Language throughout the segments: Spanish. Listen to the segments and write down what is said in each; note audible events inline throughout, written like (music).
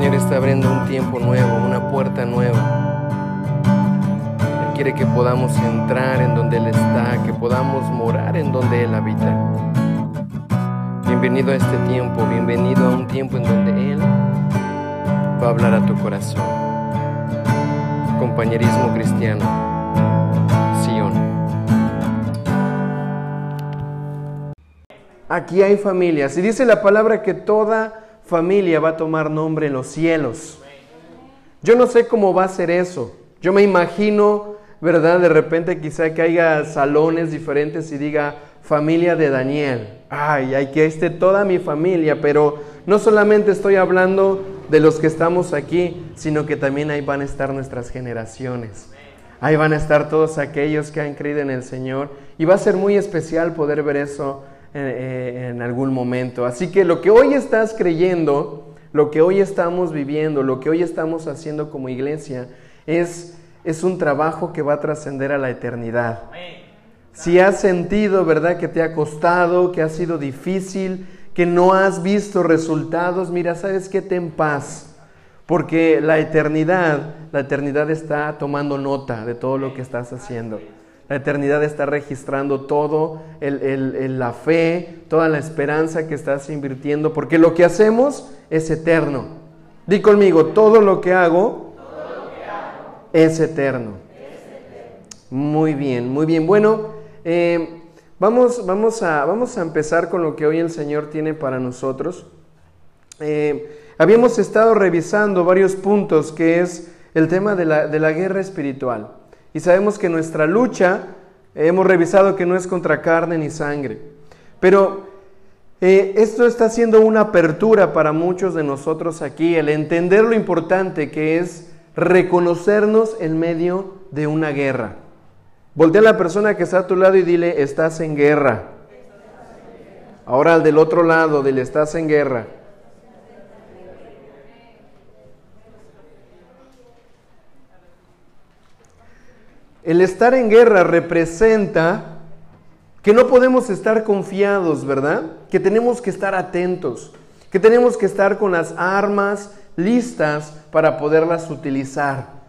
Señor está abriendo un tiempo nuevo, una puerta nueva. Él quiere que podamos entrar en donde Él está, que podamos morar en donde Él habita. Bienvenido a este tiempo, bienvenido a un tiempo en donde Él va a hablar a tu corazón. Compañerismo cristiano, Sion. Aquí hay familias y dice la palabra que toda familia va a tomar nombre en los cielos. Yo no sé cómo va a ser eso. Yo me imagino, ¿verdad? De repente quizá que haya salones diferentes y diga familia de Daniel. Ay, hay que esté toda mi familia, pero no solamente estoy hablando de los que estamos aquí, sino que también ahí van a estar nuestras generaciones. Ahí van a estar todos aquellos que han creído en el Señor. Y va a ser muy especial poder ver eso eh, en algún momento. Así que lo que hoy estás creyendo, lo que hoy estamos viviendo, lo que hoy estamos haciendo como iglesia, es, es un trabajo que va a trascender a la eternidad. Si has sentido, ¿verdad?, que te ha costado, que ha sido difícil, que no has visto resultados, mira, ¿sabes qué? Ten paz. Porque la eternidad, la eternidad está tomando nota de todo lo que estás haciendo. La eternidad está registrando todo, la fe, toda la esperanza que estás invirtiendo, porque lo que hacemos es eterno. Di conmigo, todo lo que hago, Es, eterno. Muy bien, muy bien. Bueno, eh, vamos, vamos, a, vamos, a, empezar con lo que hoy el Señor tiene para nosotros. Eh, habíamos estado revisando varios puntos, que es el tema de la, de la guerra espiritual. Y sabemos que nuestra lucha, hemos revisado que no es contra carne ni sangre. Pero eh, esto está siendo una apertura para muchos de nosotros aquí, el entender lo importante que es reconocernos en medio de una guerra. Voltea a la persona que está a tu lado y dile, estás en guerra. Ahora al del otro lado, dile, estás en guerra. El estar en guerra representa que no podemos estar confiados, ¿verdad? Que tenemos que estar atentos, que tenemos que estar con las armas listas para poderlas utilizar.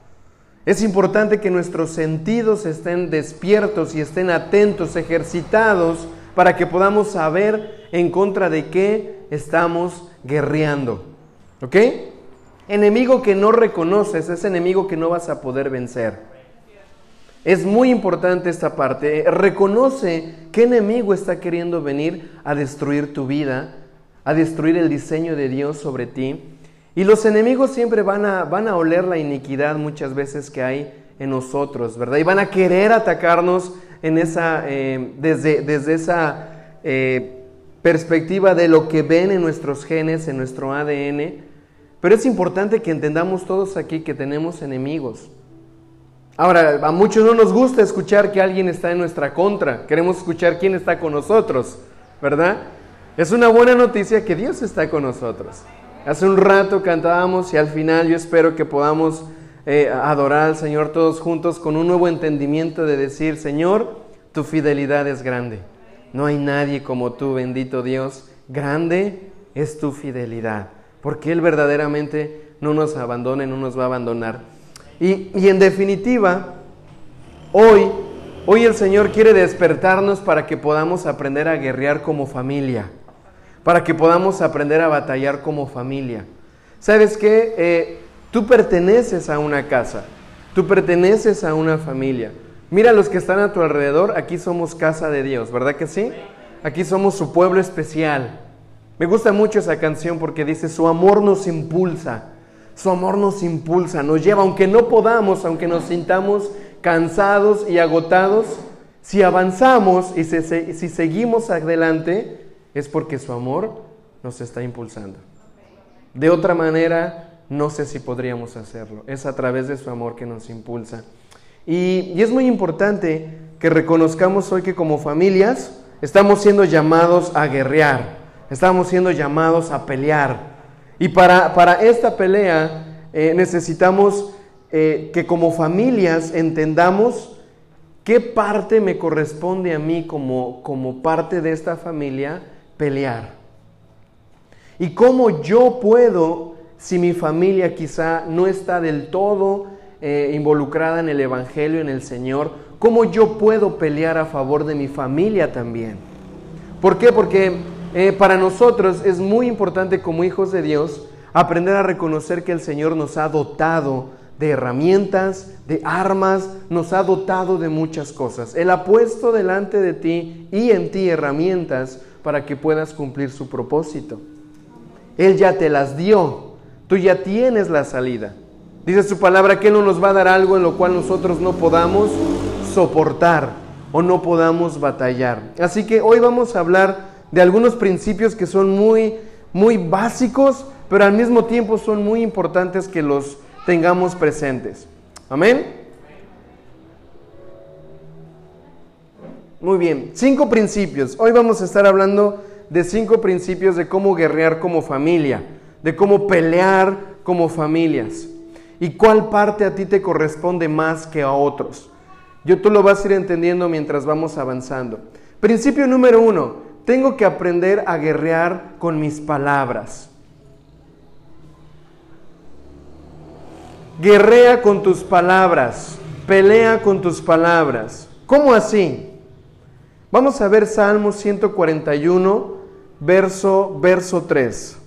Es importante que nuestros sentidos estén despiertos y estén atentos, ejercitados, para que podamos saber en contra de qué estamos guerreando. ¿Ok? Enemigo que no reconoces es enemigo que no vas a poder vencer. Es muy importante esta parte. Reconoce qué enemigo está queriendo venir a destruir tu vida, a destruir el diseño de Dios sobre ti. Y los enemigos siempre van a, van a oler la iniquidad muchas veces que hay en nosotros, ¿verdad? Y van a querer atacarnos en esa, eh, desde, desde, esa eh, perspectiva de lo que ven en nuestros genes, en nuestro ADN. Pero es importante que entendamos todos aquí que tenemos enemigos. Ahora, a muchos no nos gusta escuchar que alguien está en nuestra contra. Queremos escuchar quién está con nosotros, ¿verdad? Es una buena noticia que Dios está con nosotros. Hace un rato cantábamos y al final yo espero que podamos eh, adorar al Señor todos juntos con un nuevo entendimiento de decir, Señor, tu fidelidad es grande. No hay nadie como tú, bendito Dios. Grande es tu fidelidad, porque Él verdaderamente no nos abandona y no nos va a abandonar. Y, en definitiva, hoy, hoy el Señor quiere despertarnos para que podamos aprender a guerrear como familia, para que podamos aprender a batallar como familia. ¿Sabes qué? Eh, tú perteneces a una casa, tú perteneces a una familia. Mira los que están a tu alrededor, aquí somos casa de Dios, ¿verdad que sí? Aquí somos su pueblo especial. Me gusta mucho esa canción porque dice, su amor nos impulsa. Su amor nos impulsa, nos lleva, aunque no podamos, aunque nos sintamos cansados y agotados, si avanzamos y si seguimos adelante, es porque su amor nos está impulsando. De otra manera, no sé si podríamos hacerlo. Es a través de su amor que nos impulsa. Y, y, es muy importante que reconozcamos hoy que como familias estamos siendo llamados a guerrear, estamos siendo llamados a pelear, y para, para esta pelea eh, necesitamos eh, que como familias entendamos qué parte me corresponde a mí como, como parte de esta familia pelear. Y cómo yo puedo si mi familia quizá no está del todo eh, involucrada en el Evangelio, en el Señor, ¿cómo yo puedo pelear a favor de mi familia también? ¿Por qué? Porque eh, para nosotros es muy importante como hijos de Dios aprender a reconocer que el Señor nos ha dotado de herramientas, de armas, nos ha dotado de muchas cosas. Él ha puesto delante de ti y en ti herramientas para que puedas cumplir su propósito. Él ya te las dio, tú ya tienes la salida. Dice su palabra que Él no nos va a dar algo en lo cual nosotros no podamos soportar o no podamos batallar. Así que hoy vamos a hablar de algunos principios que son muy, muy básicos, pero al mismo tiempo son muy importantes que los tengamos presentes. Amén. Muy bien, cinco principios. Hoy vamos a estar hablando de cinco principios de cómo guerrear como familia, de cómo pelear como familias y cuál parte a ti te corresponde más que a otros. Yo tú lo vas a ir entendiendo mientras vamos avanzando. Principio número uno, tengo que aprender a guerrear con mis palabras. Guerrea con tus palabras, pelea con tus palabras. ¿Cómo así? Vamos a ver Salmo 141, verso, verso 3.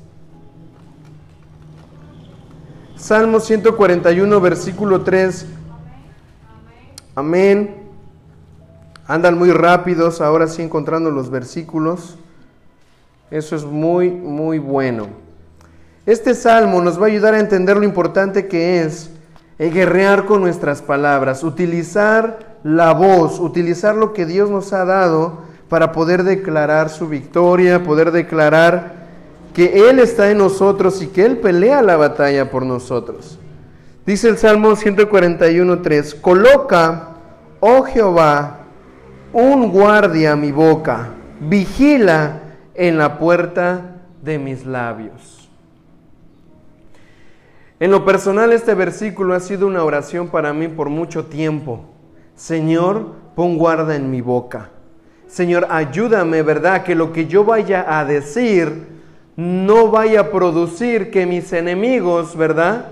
Salmo 141, versículo 3. Amén. Andan muy rápidos ahora sí encontrando los versículos. Eso es muy, muy bueno. Este salmo nos va a ayudar a entender lo importante que es el guerrear con nuestras palabras, utilizar la voz, utilizar lo que Dios nos ha dado para poder declarar su victoria, poder declarar que Él está en nosotros y que Él pelea la batalla por nosotros. Dice el Salmo 141.3, coloca, oh Jehová, un guardia a mi boca, vigila en la puerta de mis labios. En lo personal este versículo ha sido una oración para mí por mucho tiempo. Señor, pon guarda en mi boca. Señor, ayúdame, ¿verdad? Que lo que yo vaya a decir no vaya a producir que mis enemigos, ¿verdad?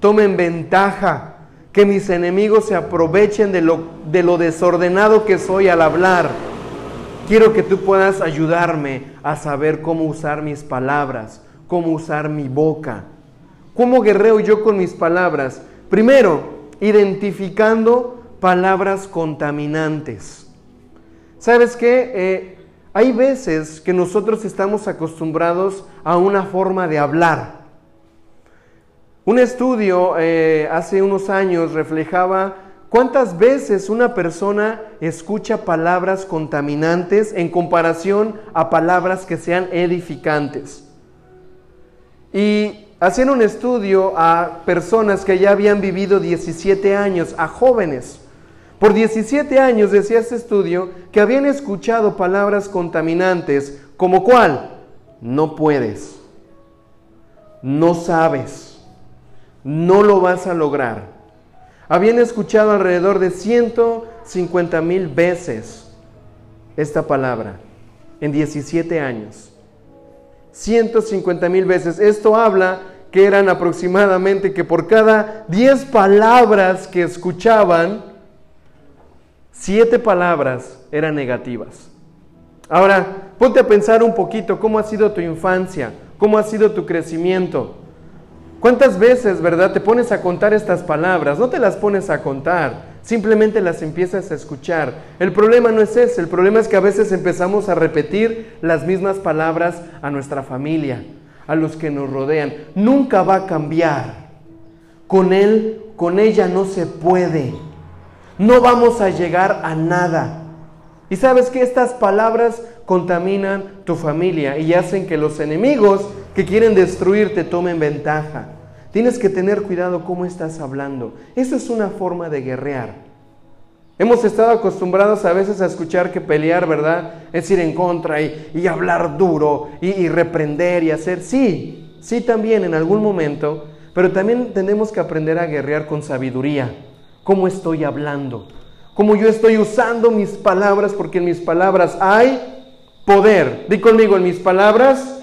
Tomen ventaja, que mis enemigos se aprovechen de lo, de lo desordenado que soy al hablar. Quiero que tú puedas ayudarme a saber cómo usar mis palabras, cómo usar mi boca ¿Cómo guerreo yo con mis palabras? Primero, identificando palabras contaminantes. ¿Sabes qué? Eh, hay veces que nosotros estamos acostumbrados a una forma de hablar. Un estudio eh, hace unos años reflejaba cuántas veces una persona escucha palabras contaminantes en comparación a palabras que sean edificantes. Y hacían un estudio a personas que ya habían vivido 17 años, a jóvenes. Por 17 años decía este estudio que habían escuchado palabras contaminantes como cuál, no puedes, no sabes, no lo vas a lograr. Habían escuchado alrededor de 150 mil veces esta palabra en 17 años. 150 mil veces. Esto habla que eran aproximadamente que por cada 10 palabras que escuchaban, 7 palabras eran negativas. Ahora, ponte a pensar un poquito cómo ha sido tu infancia, cómo ha sido tu crecimiento. ¿Cuántas veces, verdad, te pones a contar estas palabras? No te las pones a contar, simplemente las empiezas a escuchar. El problema no es ese, el problema es que a veces empezamos a repetir las mismas palabras a nuestra familia, a los que nos rodean. Nunca va a cambiar. Con él, con ella no se puede. No vamos a llegar a nada. Y sabes que estas palabras contaminan tu familia y hacen que los enemigos que quieren destruirte tomen ventaja. Tienes que tener cuidado cómo estás hablando. Eso es una forma de guerrear. Hemos estado acostumbrados a veces a escuchar que pelear, ¿verdad? Es ir en contra y, hablar duro y, reprender y hacer. Sí, sí también en algún momento, pero también tenemos que aprender a guerrear con sabiduría. ¿Cómo estoy hablando? ¿Cómo yo estoy usando mis palabras? Porque en mis palabras hay poder. Di conmigo, en mis palabras,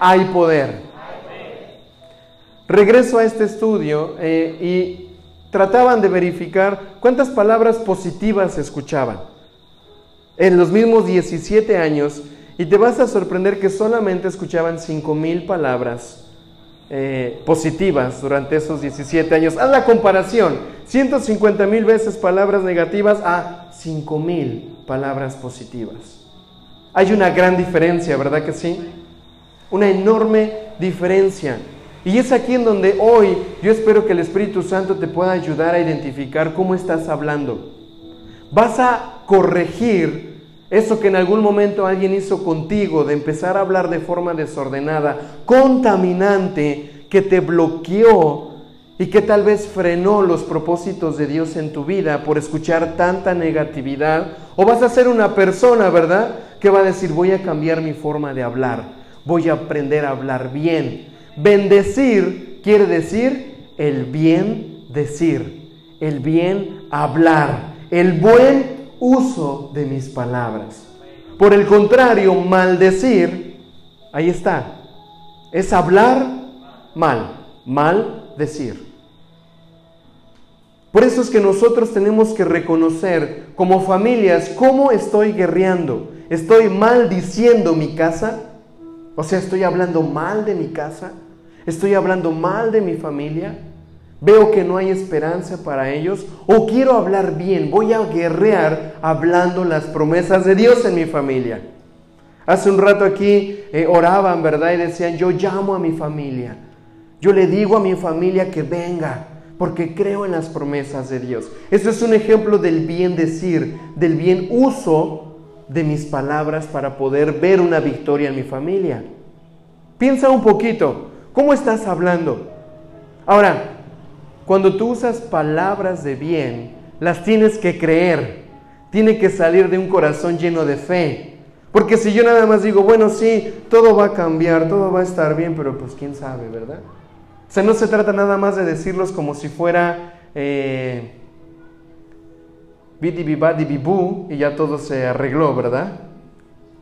hay poder. Regreso a este estudio eh, y trataban de verificar cuántas palabras positivas escuchaban. En los mismos 17 años, y te vas a sorprender que solamente escuchaban 5.000 palabras eh, positivas durante esos 17 años. Haz la comparación, 150 mil veces palabras negativas a 5 mil palabras positivas. Hay una gran diferencia, ¿verdad que sí? Una enorme diferencia. Y es aquí en donde hoy yo espero que el Espíritu Santo te pueda ayudar a identificar cómo estás hablando. Vas a corregir eso que en algún momento alguien hizo contigo, de empezar a hablar de forma desordenada, contaminante, que te bloqueó y que tal vez frenó los propósitos de Dios en tu vida por escuchar tanta negatividad. O vas a ser una persona, ¿verdad? Que va a decir, voy a cambiar mi forma de hablar, voy a aprender a hablar bien. Bendecir quiere decir el bien decir, el bien hablar, el buen uso de mis palabras. Por el contrario, maldecir, ahí está, es hablar mal, mal decir. Por eso es que nosotros tenemos que reconocer como familias cómo estoy guerreando. ¿Estoy maldiciendo mi casa? O sea, ¿estoy hablando mal de mi casa? ¿Estoy hablando mal de mi familia? veo que no hay esperanza para ellos o quiero hablar bien, voy a guerrear hablando las promesas de Dios en mi familia. Hace un rato aquí eh, oraban, ¿verdad? Y decían, yo llamo a mi familia, yo le digo a mi familia que venga, porque creo en las promesas de Dios. Eso es un ejemplo del bien decir, del bien uso de mis palabras para poder ver una victoria en mi familia. Piensa un poquito, ¿cómo estás hablando? Ahora, cuando tú usas palabras de bien, las tienes que creer. Tiene que salir de un corazón lleno de fe. Porque si yo nada más digo, bueno, sí, todo va a cambiar, todo va a estar bien, pero pues quién sabe, ¿verdad? O sea, no se trata nada más de decirlos como si fuera eh, y ya todo se arregló, ¿verdad?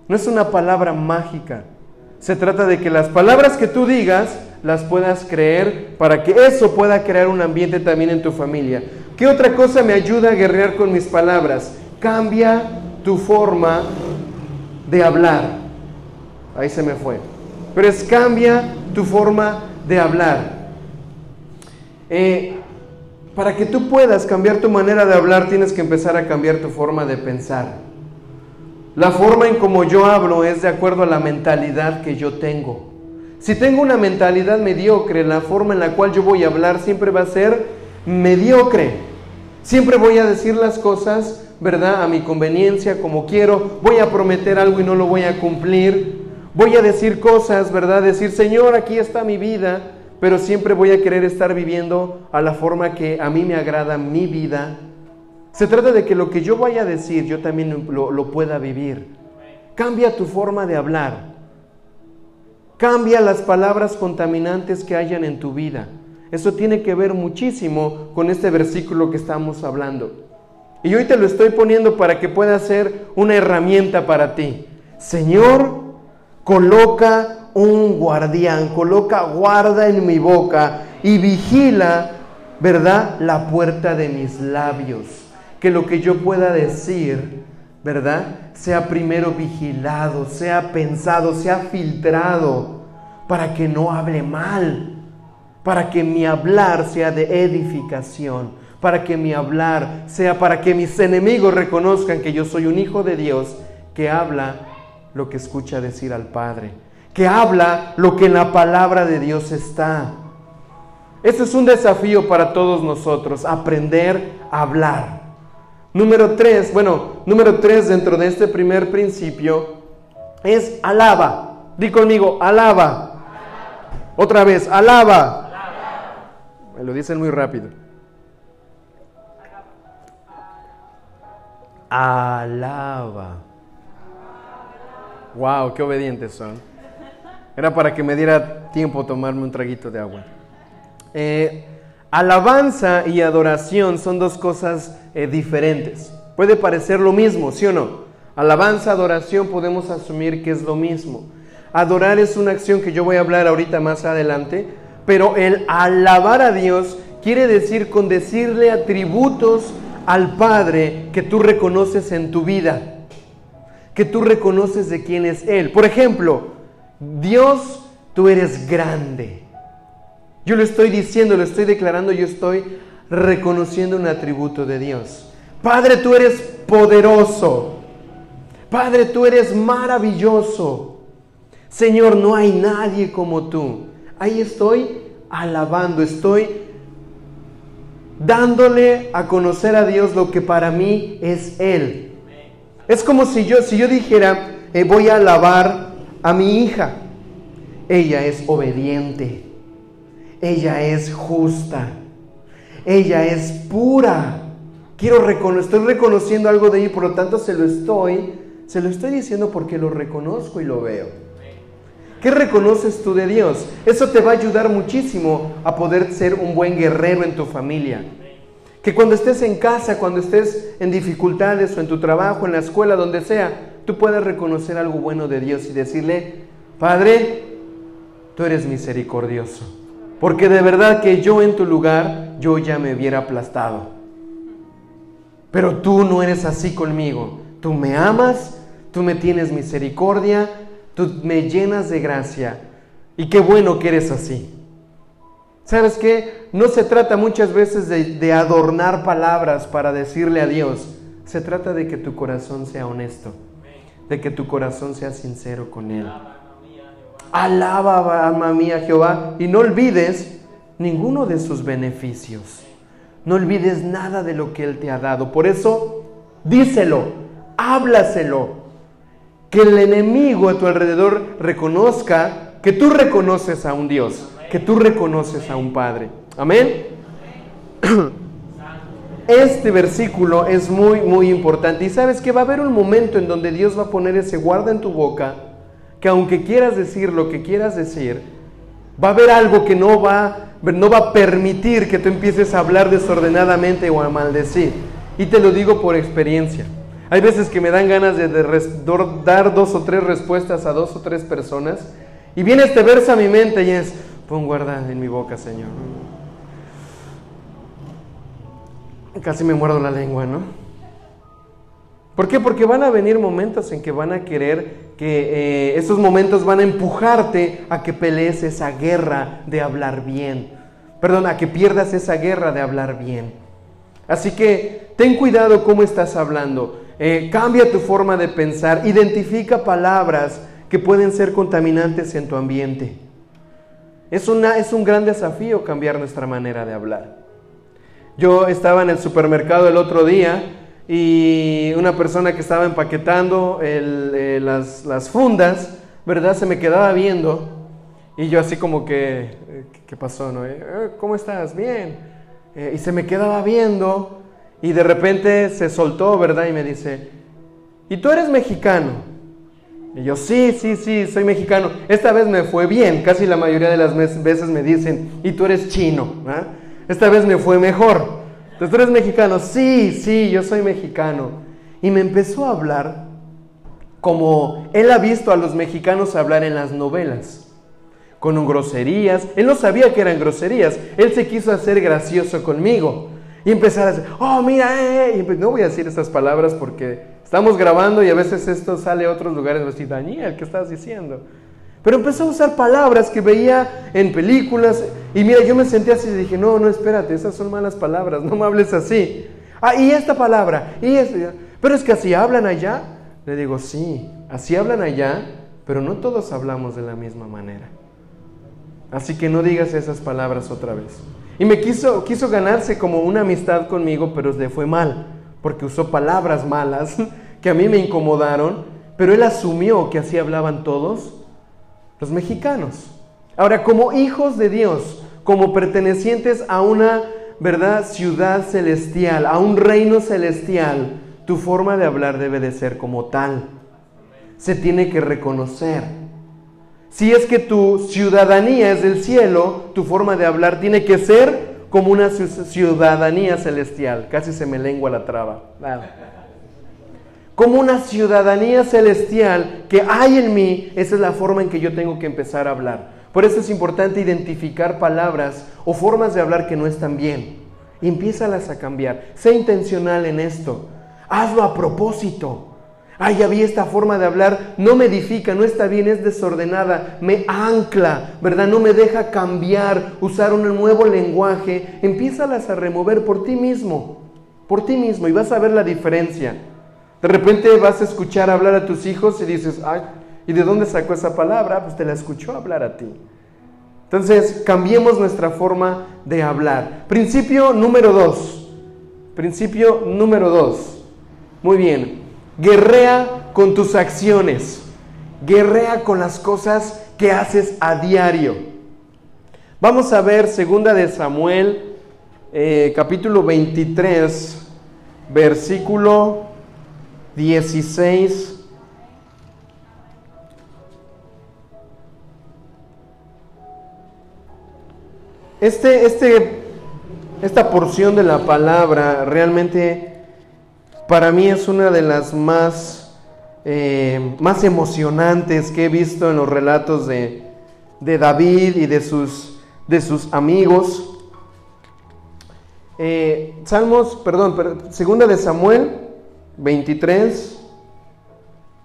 No es una palabra mágica. Se trata de que las palabras que tú digas las puedas creer para que eso pueda crear un ambiente también en tu familia. ¿Qué otra cosa me ayuda a guerrear con mis palabras? Cambia tu forma de hablar. Ahí se me fue. Pero es cambia tu forma de hablar. Eh, para que tú puedas cambiar tu manera de hablar, tienes que empezar a cambiar tu forma de pensar. La forma en como yo hablo es de acuerdo a la mentalidad que yo tengo. Si tengo una mentalidad mediocre, la forma en la cual yo voy a hablar siempre va a ser mediocre. Siempre voy a decir las cosas, ¿verdad? A mi conveniencia, como quiero. Voy a prometer algo y no lo voy a cumplir. Voy a decir cosas, ¿verdad? Decir, Señor, aquí está mi vida, pero siempre voy a querer estar viviendo a la forma que a mí me agrada mi vida. Se trata de que lo que yo vaya a decir, yo también lo, pueda vivir. Cambia tu forma de hablar. Cambia las palabras contaminantes que hayan en tu vida. Eso tiene que ver muchísimo con este versículo que estamos hablando. Y hoy te lo estoy poniendo para que pueda ser una herramienta para ti. Señor, coloca un guardián, coloca guarda en mi boca y vigila, ¿verdad? La puerta de mis labios. Que lo que yo pueda decir ¿verdad? Sea primero vigilado, sea pensado, sea filtrado, para que no hable mal, para que mi hablar sea de edificación, para que mi hablar sea para que mis enemigos reconozcan que yo soy un hijo de Dios que habla lo que escucha decir al Padre, que habla lo que en la palabra de Dios está. Ese es un desafío para todos nosotros, aprender a hablar. Número tres, bueno, número tres dentro de este primer principio es alaba. Di conmigo, alaba. Otra vez, alaba. Me lo dicen muy rápido. Alaba. Wow, qué obedientes son. Era para que me diera tiempo tomarme un traguito de agua. Eh, Alabanza y adoración son dos cosas eh, diferentes. Puede parecer lo mismo, ¿sí o no? Alabanza, adoración podemos asumir que es lo mismo. Adorar es una acción que yo voy a hablar ahorita más adelante, Pero el alabar a Dios quiere decir con decirle atributos al Padre que tú reconoces en tu vida, que tú reconoces de quién es Él. Por ejemplo, Dios, tú eres grande. Yo lo estoy diciendo, lo estoy declarando, yo estoy reconociendo un atributo de Dios. Padre, tú eres poderoso. Padre, tú eres maravilloso. Señor, no hay nadie como tú. Ahí estoy alabando, estoy dándole a conocer a Dios lo que para mí es Él. Es como si yo, si yo dijera, eh, voy a alabar a mi hija. Ella es obediente. Ella es justa. Ella es pura. Quiero reconocer, estoy reconociendo algo de ella, por lo tanto se lo estoy, se lo estoy diciendo porque lo reconozco y lo veo. ¿Qué reconoces tú de Dios? Eso te va a ayudar muchísimo a poder ser un buen guerrero en tu familia. Que cuando estés en casa, cuando estés en dificultades o en tu trabajo, en la escuela, donde sea, tú puedas reconocer algo bueno de Dios y decirle, Padre, tú eres misericordioso. Porque de verdad que yo en tu lugar, yo ya me hubiera aplastado. Pero tú no eres así conmigo. Tú me amas, tú me tienes misericordia, tú me llenas de gracia. Y qué bueno que eres así. ¿Sabes qué? No se trata muchas veces de, adornar palabras para decirle a Dios. Se trata de que tu corazón sea honesto, de que tu corazón sea sincero con Él. Alaba, alma mía, Jehová, y no olvides ninguno de sus beneficios. No olvides nada de lo que Él te ha dado. Por eso, díselo, háblaselo. Que el enemigo a tu alrededor reconozca que tú reconoces a un Dios que tú reconoces a un Padre. Amén. (clears throat) Este versículo es muy, muy importante. Y sabes que va a haber un momento en donde Dios va a poner ese guarda en tu boca, que aunque quieras decir lo que quieras decir, va a haber algo que no va, no va a permitir que tú empieces a hablar desordenadamente o a maldecir. Y te lo digo por experiencia. Hay veces que me dan ganas de, dar dos o tres respuestas a dos o tres personas. Y viene este verso a mi mente y es, Pon guarda en mi boca, Señor. Casi me muerdo la lengua, ¿no? ¿Por qué? Porque van a venir momentos en que van a querer que eh, esos momentos van a empujarte a que pelees esa guerra de hablar bien. Perdón, a que pierdas esa guerra de hablar bien. Así que ten cuidado cómo estás hablando. Eh, cambia tu forma de pensar. Identifica palabras que pueden ser contaminantes en tu ambiente. Es, una, es un gran desafío cambiar nuestra manera de hablar. Yo estaba en el supermercado el otro día y una persona que estaba empaquetando eh, las, fundas, ¿verdad? Se me quedaba viendo y yo así como que, eh, ¿qué pasó? No? Eh, ¿Cómo estás? Bien. y se me quedaba viendo y de repente se soltó, ¿verdad? Y me dice, ¿y tú eres mexicano? Y yo, sí, sí, sí, soy mexicano. Esta vez me fue bien. Casi la mayoría de las veces me dicen, y tú eres chino. Esta vez me fue mejor. Entonces, ¿tú eres mexicano? Sí, sí, yo soy mexicano. Y me empezó a hablar como él ha visto a los mexicanos hablar en las novelas, con groserías. Él no sabía que eran groserías. Él se quiso hacer gracioso conmigo. Y empezar a decir, oh, mira, eh. eh". no voy a decir esas palabras porque Estamos grabando y a veces esto sale a otros lugares decir, Daniel, ¿qué estás diciendo? Pero empezó a usar palabras que veía en películas y mira, yo me senté así y dije, no, no, espérate, esas son malas palabras, no me hables así. Ah, y esta palabra, y esta, pero es que así hablan allá. Le digo, sí, así hablan allá, pero no todos hablamos de la misma manera. Así que no digas esas palabras otra vez. Y me quiso, quiso ganarse como una amistad conmigo, pero le fue mal, porque usó palabras malas (laughs) que a mí me incomodaron, pero él asumió que así hablaban todos los mexicanos. Ahora, como hijos de Dios, como pertenecientes a una, ¿verdad?, ciudad celestial, a un reino celestial, tu forma de hablar debe de ser como tal. Se tiene que reconocer. Si es que tu ciudadanía es del cielo, tu forma de hablar tiene que ser como una ciudadanía celestial. Casi se me lengua la traba como una ciudadanía celestial que hay en mí, esa es la forma en que yo tengo que empezar a hablar. Por eso es importante identificar palabras o formas de hablar que no están bien. Empiézalas a cambiar. Sé intencional en esto. Hazlo a propósito. Ay, ya vi esta forma de hablar, no me edifica, no está bien, es desordenada, me ancla, ¿verdad? No me deja cambiar, usar un nuevo lenguaje. Empiézalas a remover por ti mismo, por ti mismo, y vas a ver la diferencia. De repente vas a escuchar hablar a tus hijos y dices, ay, ¿y de dónde sacó esa palabra? Pues te la escuchó hablar a ti. Entonces, cambiemos nuestra forma de hablar. Principio número dos. Principio número dos. Muy bien. Guerrea con tus acciones. Guerrea con las cosas que haces a diario. Vamos a ver segunda de Samuel, eh, capítulo 23, versículo 16. Este, este, esta porción de la palabra realmente para mí es una de las más, eh, más emocionantes que he visto en los relatos de, David y de sus, de sus amigos. Eh, Salmos, perdón, segunda de Samuel 23,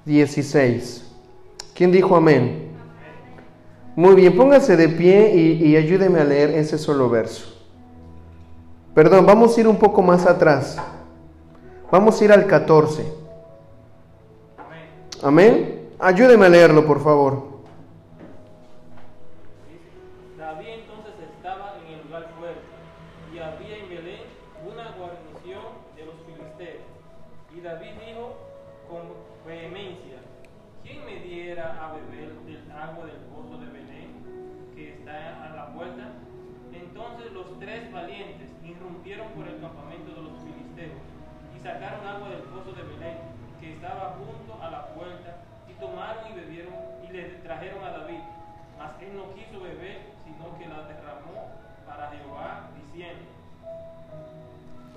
16. ¿Quién dijo amén? Muy bien, póngase de pie y, y ayúdeme a leer ese solo verso. Perdón, vamos a ir un poco más atrás. Vamos a ir al 14. Amén. Ayúdeme a leerlo, por favor.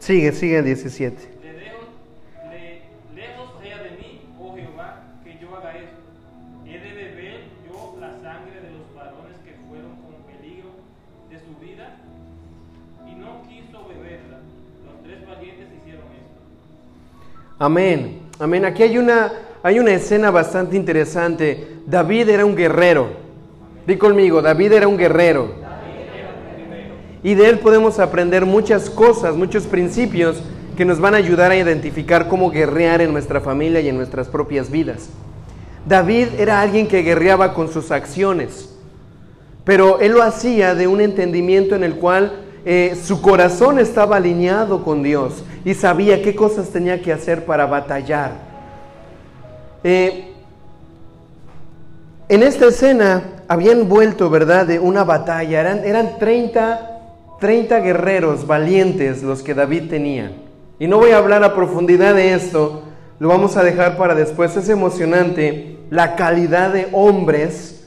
Sigue, sigue el 17. Le dejo, lejos sea de mí, oh Jehová, que yo haga esto. He de beber yo la sangre de los varones que fueron con peligro de su vida y no quiso beberla. Los tres valientes hicieron esto. Amén. Amén. Aquí hay una, hay una escena bastante interesante. David era un guerrero. Di conmigo, David era un guerrero y de él podemos aprender muchas cosas, muchos principios que nos van a ayudar a identificar cómo guerrear en nuestra familia y en nuestras propias vidas. David era alguien que guerreaba con sus acciones, pero él lo hacía de un entendimiento en el cual eh, su corazón estaba alineado con Dios y sabía qué cosas tenía que hacer para batallar. Eh, en esta escena habían vuelto, ¿verdad?, de una batalla. Eran, eran 30 30 guerreros valientes los que David tenía. Y no voy a hablar a profundidad de esto, lo vamos a dejar para después. Es emocionante la calidad de hombres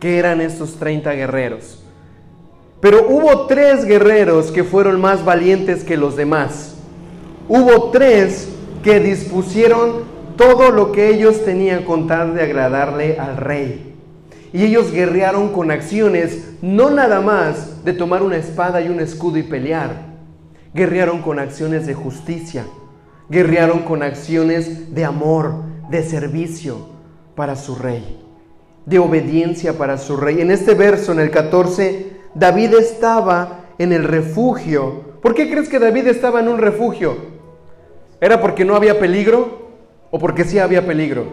que eran estos 30 guerreros. Pero hubo tres guerreros que fueron más valientes que los demás. Hubo tres que dispusieron todo lo que ellos tenían con tal de agradarle al rey. Y ellos guerrearon con acciones, no nada más de tomar una espada y un escudo y pelear. Guerrearon con acciones de justicia. Guerrearon con acciones de amor, de servicio para su rey. De obediencia para su rey. En este verso, en el 14, David estaba en el refugio. ¿Por qué crees que David estaba en un refugio? ¿Era porque no había peligro o porque sí había peligro?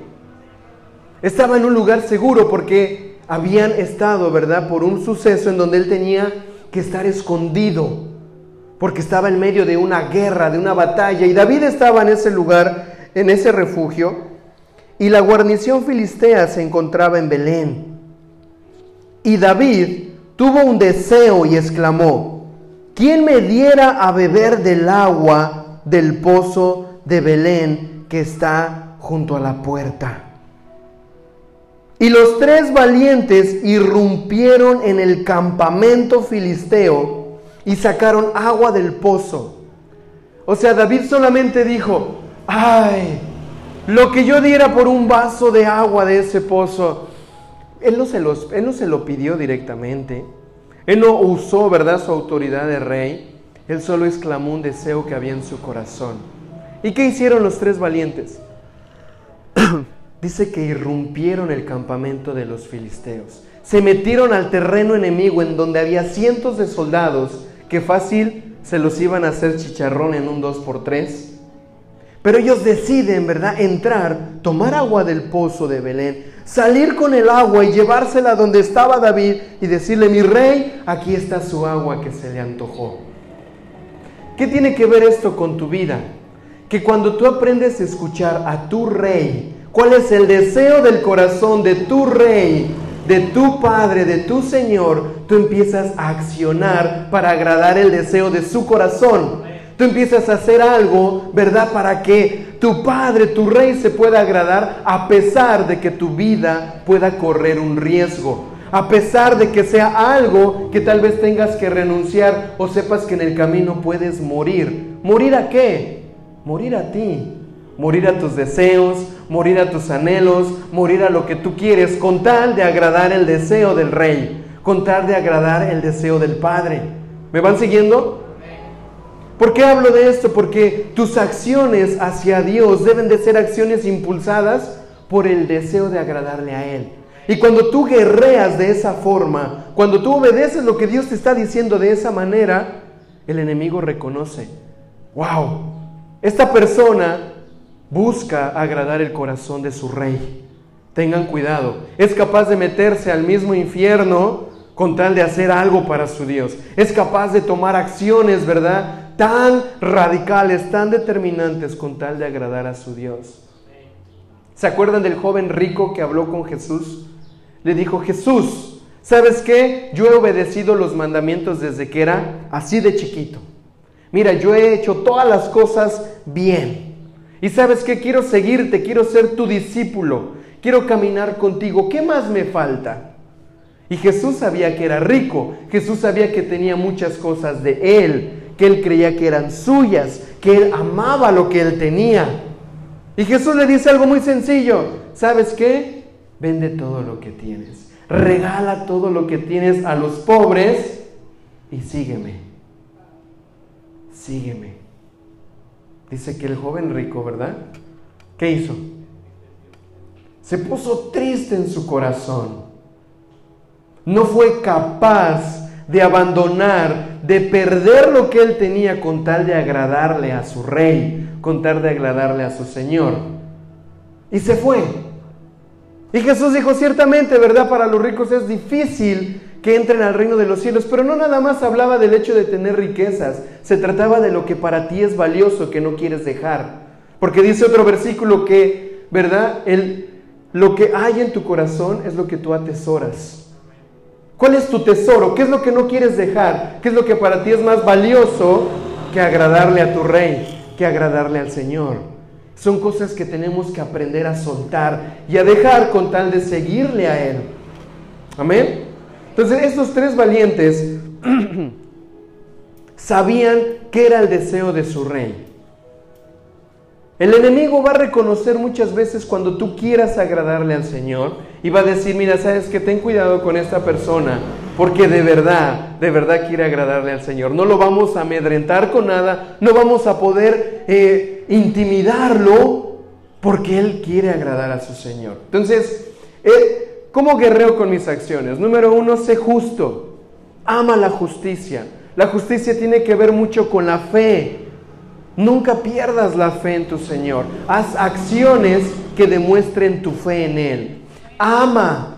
Estaba en un lugar seguro porque habían estado, ¿verdad?, por un suceso en donde él tenía que estar escondido, porque estaba en medio de una guerra, de una batalla, y David estaba en ese lugar, en ese refugio, y la guarnición filistea se encontraba en Belén. Y David tuvo un deseo y exclamó, ¿quién me diera a beber del agua del pozo de Belén que está junto a la puerta? Y los tres valientes irrumpieron en el campamento filisteo y sacaron agua del pozo. O sea, David solamente dijo, ay, lo que yo diera por un vaso de agua de ese pozo, él no, se él no se lo pidió directamente. Él no usó, ¿verdad?, su autoridad de rey. Él solo exclamó un deseo que había en su corazón. ¿Y qué hicieron los tres valientes? (clears throat) Dice que irrumpieron el campamento de los filisteos. Se metieron al terreno enemigo en donde había cientos de soldados que fácil se los iban a hacer chicharrón en un 2x3. Pero ellos deciden, ¿verdad?, entrar, tomar agua del pozo de Belén, salir con el agua y llevársela donde estaba David y decirle, mi rey, aquí está su agua que se le antojó. ¿Qué tiene que ver esto con tu vida? Que cuando tú aprendes a escuchar a tu rey, cuál es el deseo del corazón de tu rey, de tu Padre, de tu Señor, tú empiezas a accionar para agradar el deseo de su corazón. Tú empiezas a hacer algo, ¿verdad? Para que tu Padre, tu Rey se pueda agradar a pesar de que tu vida pueda correr un riesgo. A pesar de que sea algo que tal vez tengas que renunciar o sepas que en el camino puedes morir. ¿Morir a qué? Morir a ti. Morir a tus deseos, morir a tus anhelos, morir a lo que tú quieres, con tal de agradar el deseo del Rey, con tal de agradar el deseo del Padre. ¿Me van siguiendo? ¿Por qué hablo de esto? Porque tus acciones hacia Dios deben de ser acciones impulsadas por el deseo de agradarle a Él. Y cuando tú guerreas de esa forma, cuando tú obedeces lo que Dios te está diciendo de esa manera, el enemigo reconoce, wow, esta persona busca agradar el corazón de su rey. Tengan cuidado, es capaz de meterse al mismo infierno con tal de hacer algo para su Dios. Es capaz de tomar acciones, ¿verdad? Tan radicales, tan determinantes con tal de agradar a su Dios. ¿Se acuerdan del joven rico que habló con Jesús? Le dijo, Jesús, ¿sabes qué? Yo he obedecido los mandamientos desde que era así de chiquito. Mira, yo he hecho todas las cosas bien. Y sabes que quiero seguirte, quiero ser tu discípulo, quiero caminar contigo. ¿Qué más me falta? Y Jesús sabía que era rico, Jesús sabía que tenía muchas cosas de él, que él creía que eran suyas, que él amaba lo que él tenía. Y Jesús le dice algo muy sencillo, ¿sabes qué? Vende todo lo que tienes, regala todo lo que tienes a los pobres y sígueme, sígueme. Dice que el joven rico, ¿verdad? ¿Qué hizo? Se puso triste en su corazón. No fue capaz de abandonar, de perder lo que él tenía con tal de agradarle a su rey, con tal de agradarle a su Señor. Y se fue. Y Jesús dijo, ciertamente, ¿verdad? Para los ricos es difícil que entren al reino de los cielos. Pero no nada más hablaba del hecho de tener riquezas, se trataba de lo que para ti es valioso que no quieres dejar. Porque dice otro versículo que, ¿verdad? El, lo que hay en tu corazón es lo que tú atesoras. ¿Cuál es tu tesoro? ¿Qué es lo que no quieres dejar? ¿Qué es lo que para ti es más valioso que agradarle a tu rey, que agradarle al Señor? Son cosas que tenemos que aprender a soltar y a dejar con tal de seguirle a Él. Amén. Entonces estos tres valientes (clears throat) sabían que era el deseo de su rey. El enemigo va a reconocer muchas veces cuando tú quieras agradarle al Señor y va a decir, mira, sabes que ten cuidado con esta persona porque de verdad, de verdad quiere agradarle al Señor. No lo vamos a amedrentar con nada, no vamos a poder eh, intimidarlo porque Él quiere agradar a su Señor. Entonces, eh, ¿Cómo guerreo con mis acciones? Número uno, sé justo. Ama la justicia. La justicia tiene que ver mucho con la fe. Nunca pierdas la fe en tu Señor. Haz acciones que demuestren tu fe en Él. Ama,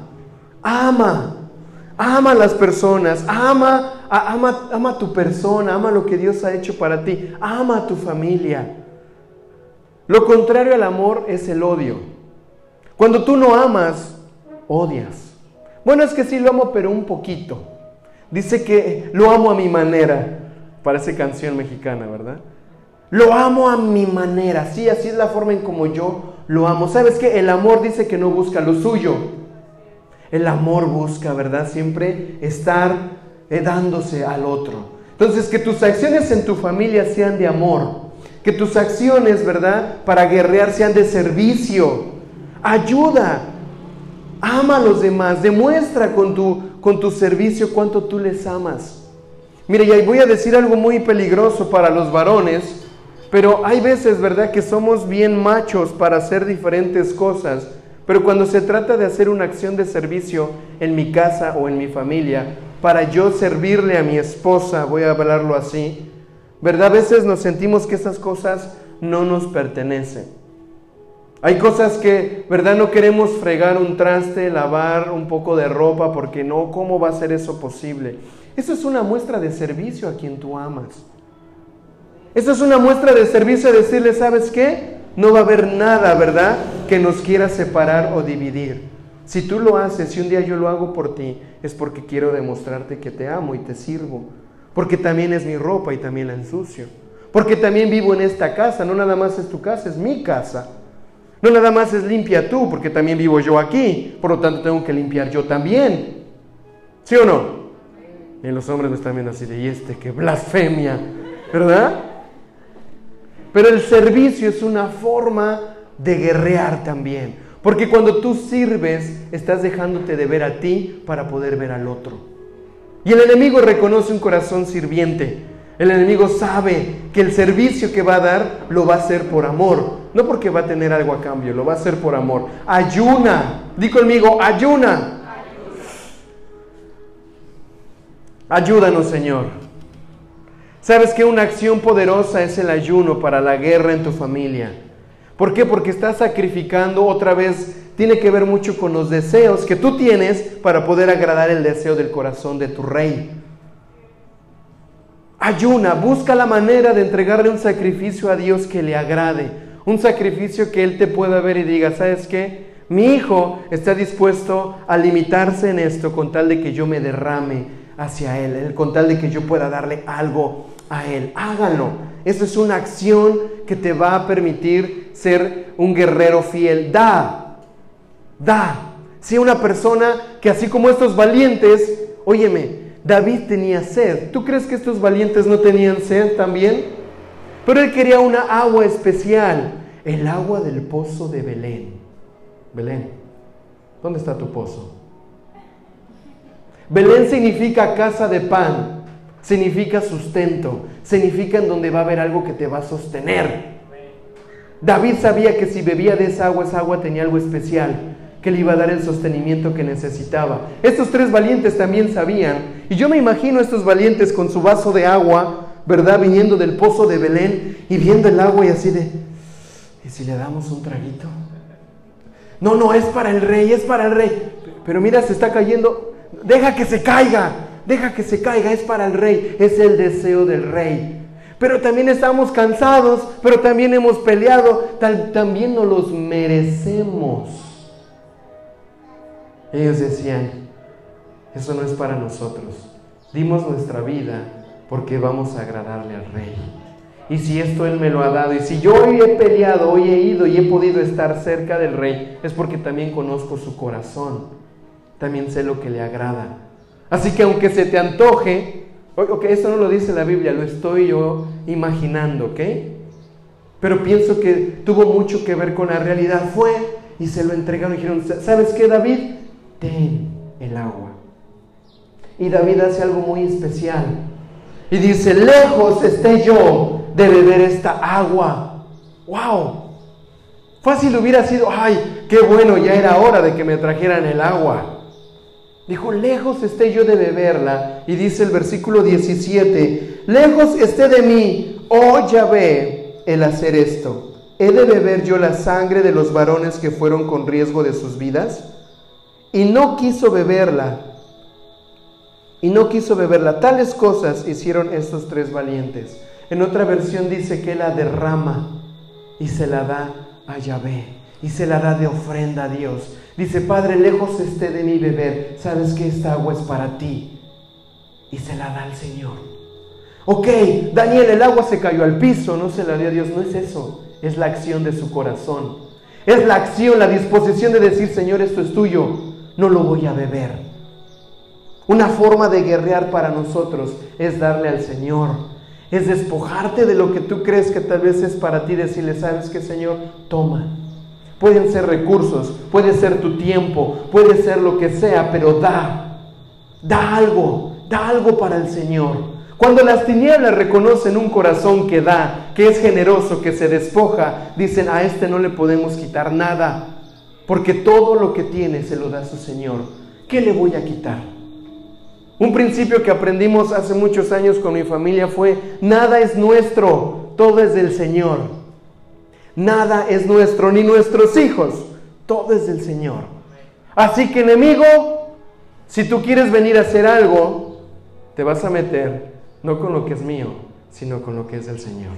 ama, ama a las personas, ama, ama, ama a tu persona, ama lo que Dios ha hecho para ti, ama a tu familia. Lo contrario al amor es el odio. Cuando tú no amas, odias. Bueno, es que sí lo amo, pero un poquito. Dice que lo amo a mi manera. Parece canción mexicana, ¿verdad? Lo amo a mi manera. Sí, así es la forma en como yo lo amo. ¿Sabes qué? El amor dice que no busca lo suyo. El amor busca, ¿verdad? Siempre estar eh, dándose al otro. Entonces, que tus acciones en tu familia sean de amor. Que tus acciones, ¿verdad? Para guerrear sean de servicio. Ayuda. Ama a los demás, demuestra con tu, con tu servicio cuánto tú les amas. Mire, y voy a decir algo muy peligroso para los varones, pero hay veces, ¿verdad?, que somos bien machos para hacer diferentes cosas, pero cuando se trata de hacer una acción de servicio en mi casa o en mi familia, para yo servirle a mi esposa, voy a hablarlo así, ¿verdad? A veces nos sentimos que esas cosas no nos pertenecen. Hay cosas que, ¿verdad? No queremos fregar un traste, lavar un poco de ropa, porque no, ¿cómo va a ser eso posible? Eso es una muestra de servicio a quien tú amas. Eso es una muestra de servicio de decirle, ¿sabes qué? No va a haber nada, ¿verdad? Que nos quiera separar o dividir. Si tú lo haces y un día yo lo hago por ti, es porque quiero demostrarte que te amo y te sirvo. Porque también es mi ropa y también la ensucio. Porque también vivo en esta casa, no nada más es tu casa, es mi casa. No nada más es limpia tú, porque también vivo yo aquí. Por lo tanto, tengo que limpiar yo también. ¿Sí o no? Y los hombres no están viendo así de, y este, qué blasfemia, ¿verdad? Pero el servicio es una forma de guerrear también. Porque cuando tú sirves, estás dejándote de ver a ti para poder ver al otro. Y el enemigo reconoce un corazón sirviente. El enemigo sabe que el servicio que va a dar lo va a hacer por amor, no porque va a tener algo a cambio, lo va a hacer por amor. Ayuna, di conmigo, ayuna. Ayúdanos, Señor. ¿Sabes que una acción poderosa es el ayuno para la guerra en tu familia? ¿Por qué? Porque estás sacrificando otra vez, tiene que ver mucho con los deseos que tú tienes para poder agradar el deseo del corazón de tu rey. Ayuna, busca la manera de entregarle un sacrificio a Dios que le agrade, un sacrificio que Él te pueda ver y diga, ¿sabes qué? Mi hijo está dispuesto a limitarse en esto con tal de que yo me derrame hacia Él, con tal de que yo pueda darle algo a Él. Háganlo. Eso es una acción que te va a permitir ser un guerrero fiel. Da, da. Si una persona que así como estos valientes, óyeme, David tenía sed. ¿Tú crees que estos valientes no tenían sed también? Pero él quería una agua especial, el agua del pozo de Belén. Belén, ¿dónde está tu pozo? Belén significa casa de pan significa sustento, significa en donde va a haber algo que te va a sostener. David sabía que si bebía de esa agua, esa agua tenía algo especial, que le iba a dar el sostenimiento que necesitaba. Estos tres valientes también sabían, y yo me imagino a estos valientes con su vaso de agua, ¿verdad? Viniendo del pozo de Belén y viendo el agua y así de, ¿y si le damos un traguito? No, no, es para el rey, es para el rey. Pero mira, se está cayendo, deja que se caiga deja que se caiga, es para el rey, es el deseo del rey. Pero también estamos cansados, pero también hemos peleado, también nos los merecemos. Ellos decían, eso no es para nosotros. Dimos nuestra vida porque vamos a agradarle al rey. Y si esto Él me lo ha dado, y si yo hoy he peleado, hoy he ido y he podido estar cerca del rey, es porque también conozco su corazón, también sé lo que le agrada. Así que aunque se te antoje, ok, eso no lo dice la Biblia, lo estoy yo imaginando, ¿ok? Pero pienso que tuvo mucho que ver con la realidad. Fue y se lo entregaron y dijeron, ¿sabes qué, David? El agua. Y David hace algo muy especial. Y dice, lejos esté yo de beber esta agua. ¡Wow! Fácil hubiera sido, ay, qué bueno, ya era hora de que me trajeran el agua. Dijo, lejos esté yo de beberla. Y dice el versículo 17, lejos esté de mí, oh Yahvé, el hacer esto. ¿He de beber yo la sangre de los varones que fueron con riesgo de sus vidas? Y no quiso beberla. Y no quiso beberla. Tales cosas hicieron estos tres valientes. En otra versión dice que la derrama y se la da a Yahvé. Y se la da de ofrenda a Dios. Dice, Padre, lejos esté de mí beber, sabes que esta agua es para ti. Y se la da al Señor. Ok, Daniel, el agua se cayó al piso, no se la dio a Dios, no es eso, es la acción de su corazón. Es la acción, la disposición de decir, Señor, esto es tuyo, no lo voy a beber. Una forma de guerrear para nosotros es darle al Señor, es despojarte de lo que tú crees que tal vez es para ti, decirle, ¿sabes qué, Señor? Toma, Pueden ser recursos, puede ser tu tiempo, puede ser lo que sea, pero da, da algo, da algo para el Señor. Cuando las tinieblas reconocen un corazón que da, que es generoso, que se despoja, dicen, a este no le podemos quitar nada, porque todo lo que tiene se lo da su Señor. ¿Qué le voy a quitar? Un principio que aprendimos hace muchos años con mi familia fue, nada es nuestro, todo es del Señor. Nada es nuestro, ni nuestros hijos, todo es del Señor. Así que enemigo, si tú quieres venir a hacer algo, te vas a meter no con lo que es mío, sino con lo que es del Señor.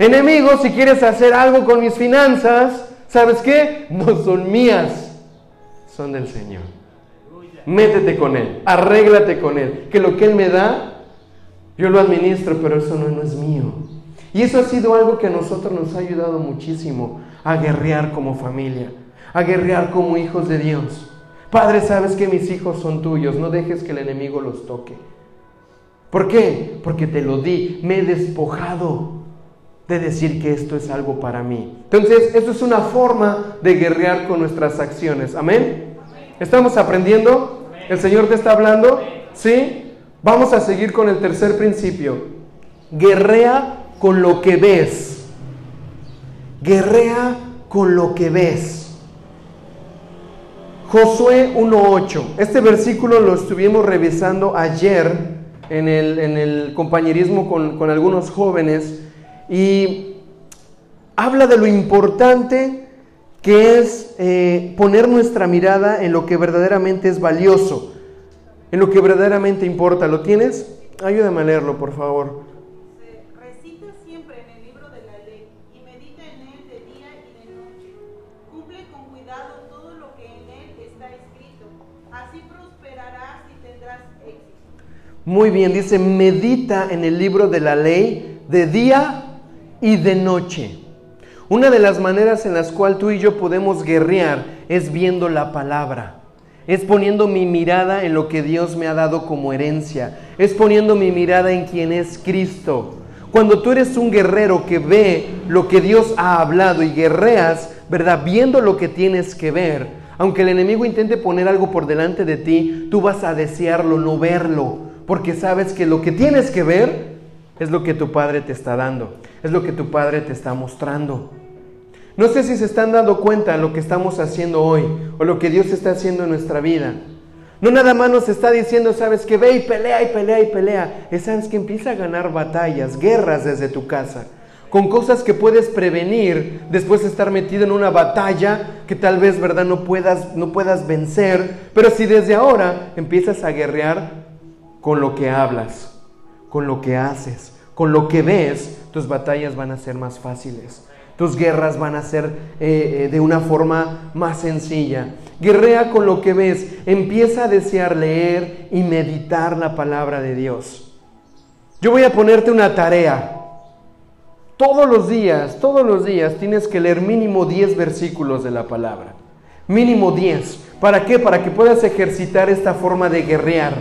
Enemigo, si quieres hacer algo con mis finanzas, ¿sabes qué? No son mías, son del Señor. Métete con Él, arréglate con Él, que lo que Él me da, yo lo administro, pero eso no, no es mío. Y eso ha sido algo que a nosotros nos ha ayudado muchísimo a guerrear como familia, a guerrear como hijos de Dios. Padre, sabes que mis hijos son tuyos, no dejes que el enemigo los toque. ¿Por qué? Porque te lo di, me he despojado de decir que esto es algo para mí. Entonces, esto es una forma de guerrear con nuestras acciones. Amén. ¿Estamos aprendiendo? ¿El Señor te está hablando? ¿Sí? Vamos a seguir con el tercer principio. Guerrea con lo que ves. Guerrea con lo que ves. Josué 1.8. Este versículo lo estuvimos revisando ayer en el, compañerismo con, algunos jóvenes y habla de lo importante que es eh, poner nuestra mirada en lo que verdaderamente es valioso, en lo que verdaderamente importa. ¿Lo tienes? Ayúdame a leerlo, por favor. Muy bien, dice, medita en el libro de la ley de día y de noche. Una de las maneras en las cuales tú y yo podemos guerrear es viendo la palabra. Es poniendo mi mirada en lo que Dios me ha dado como herencia. Es poniendo mi mirada en quien es Cristo. Cuando tú eres un guerrero que ve lo que Dios ha hablado y guerreas, ¿verdad? Viendo lo que tienes que ver. Aunque el enemigo intente poner algo por delante de ti, tú vas a desearlo, no verlo porque sabes que lo que tienes que ver es lo que tu Padre te está dando, es lo que tu Padre te está mostrando. No sé si se están dando cuenta de lo que estamos haciendo hoy o lo que Dios está haciendo en nuestra vida. No nada más nos está diciendo, sabes que ve y pelea y pelea y pelea. Es sabes que empieza a ganar batallas, guerras desde tu casa, con cosas que puedes prevenir después de estar metido en una batalla que tal vez, verdad, no puedas, no puedas vencer. Pero si desde ahora empiezas a guerrear con lo que hablas, con lo que haces, con lo que ves, tus batallas van a ser más fáciles. Tus guerras van a ser eh, eh, de una forma más sencilla. Guerrea con lo que ves. Empieza a desear leer y meditar la palabra de Dios. Yo voy a ponerte una tarea. Todos los días, todos los días tienes que leer mínimo 10 versículos de la palabra. Mínimo 10. ¿Para qué? Para que puedas ejercitar esta forma de guerrear.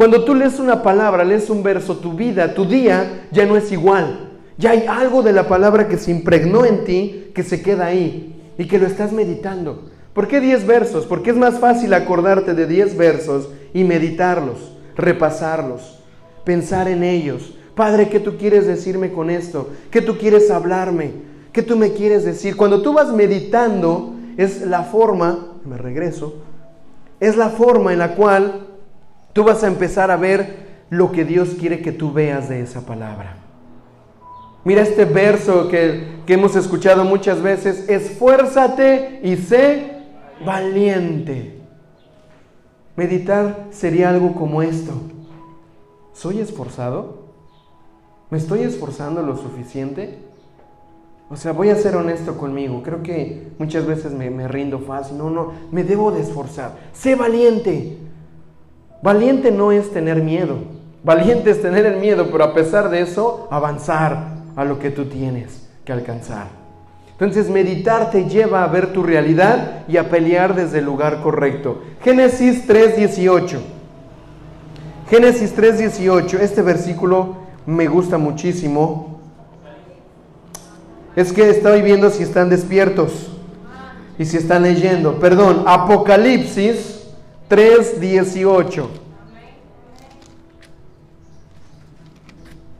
Cuando tú lees una palabra, lees un verso, tu vida, tu día ya no es igual. Ya hay algo de la palabra que se impregnó en ti, que se queda ahí y que lo estás meditando. ¿Por qué 10 versos? Porque es más fácil acordarte de 10 versos y meditarlos, repasarlos, pensar en ellos. Padre, ¿qué tú quieres decirme con esto? ¿Qué tú quieres hablarme? ¿Qué tú me quieres decir? Cuando tú vas meditando, es la forma, me regreso, es la forma en la cual Tú vas a empezar a ver lo que Dios quiere que tú veas de esa palabra. Mira este verso que, hemos escuchado muchas veces, esfuérzate y sé valiente. Meditar sería algo como esto. ¿Soy esforzado? ¿Me estoy esforzando lo suficiente? O sea, voy a ser honesto conmigo. Creo que muchas veces me, me rindo fácil. No, no, me debo de esforzar. Sé valiente. Valiente no es tener miedo. Valiente es tener el miedo, pero a pesar de eso, avanzar a lo que tú tienes que alcanzar. Entonces, meditar te lleva a ver tu realidad y a pelear desde el lugar correcto. Génesis 3:18. Génesis 3:18, este versículo me gusta muchísimo. Es que estoy viendo si están despiertos. Y si están leyendo, perdón, Apocalipsis 3:18.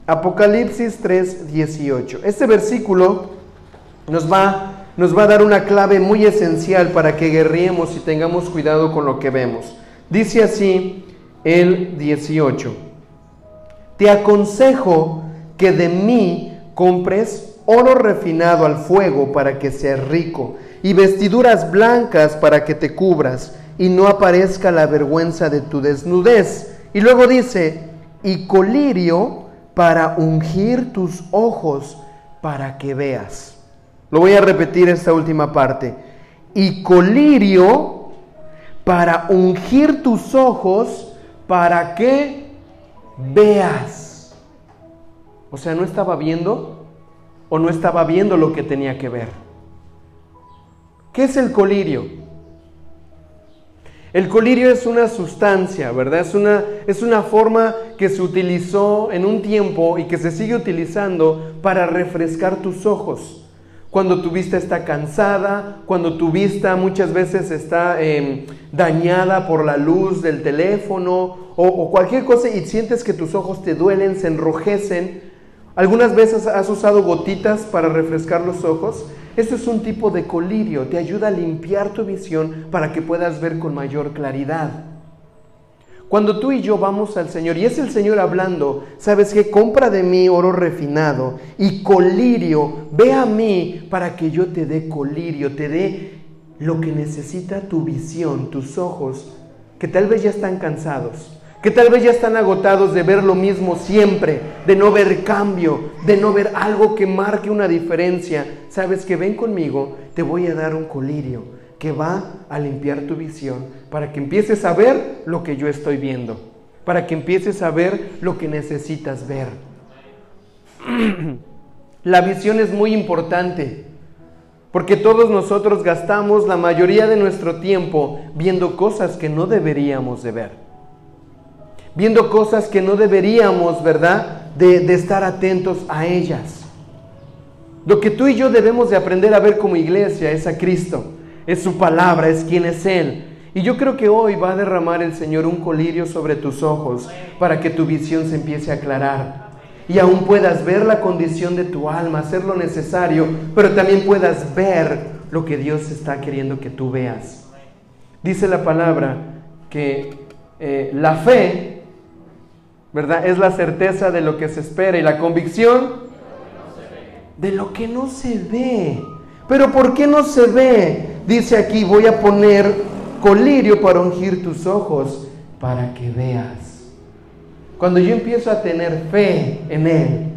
Apocalipsis 3:18. Este versículo nos va, nos va a dar una clave muy esencial para que guerriemos y tengamos cuidado con lo que vemos. Dice así el 18. Te aconsejo que de mí compres oro refinado al fuego para que seas rico y vestiduras blancas para que te cubras y no aparezca la vergüenza de tu desnudez. Y luego dice, y colirio para ungir tus ojos para que veas. Lo voy a repetir esta última parte. Y colirio para ungir tus ojos para que veas. O sea, no estaba viendo o no estaba viendo lo que tenía que ver. ¿Qué es el colirio? El colirio es una sustancia, ¿verdad? Es una, es una forma que se utilizó en un tiempo y que se sigue utilizando para refrescar tus ojos. Cuando tu vista está cansada, cuando tu vista muchas veces está em, dañada por la luz del teléfono o, o cualquier cosa y sientes que tus ojos te duelen, se enrojecen. ¿Algunas veces has usado gotitas para refrescar los ojos? Esto es un tipo de colirio, te ayuda a limpiar tu visión para que puedas ver con mayor claridad. Cuando tú y yo vamos al Señor y es el Señor hablando, sabes que compra de mí oro refinado y colirio, ve a mí para que yo te dé colirio, te dé lo que necesita tu visión, tus ojos, que tal vez ya están cansados, que tal vez ya están agotados de ver lo mismo siempre, de no ver cambio, de no ver algo que marque una diferencia. Sabes que ven conmigo, te voy a dar un colirio que va a limpiar tu visión para que empieces a ver lo que yo estoy viendo, para que empieces a ver lo que necesitas ver. (clears throat) La visión es muy importante. Porque todos nosotros gastamos la mayoría de nuestro tiempo viendo cosas que no deberíamos de ver viendo cosas que no deberíamos, ¿verdad?, de, estar atentos a ellas. Lo que tú y yo debemos de aprender a ver como iglesia es a Cristo, es su palabra, es quien es Él. Y yo creo que hoy va a derramar el Señor un colirio sobre tus ojos para que tu visión se empiece a aclarar y aún puedas ver la condición de tu alma, hacer lo necesario, pero también puedas ver lo que Dios está queriendo que tú veas. Dice la palabra que eh, la fe ¿verdad? Es la certeza de lo que se espera y la convicción de lo que no se ve. Pero ¿por qué no se ve? Dice aquí, voy a poner colirio para ungir tus ojos para que veas. Cuando yo empiezo a tener fe en Él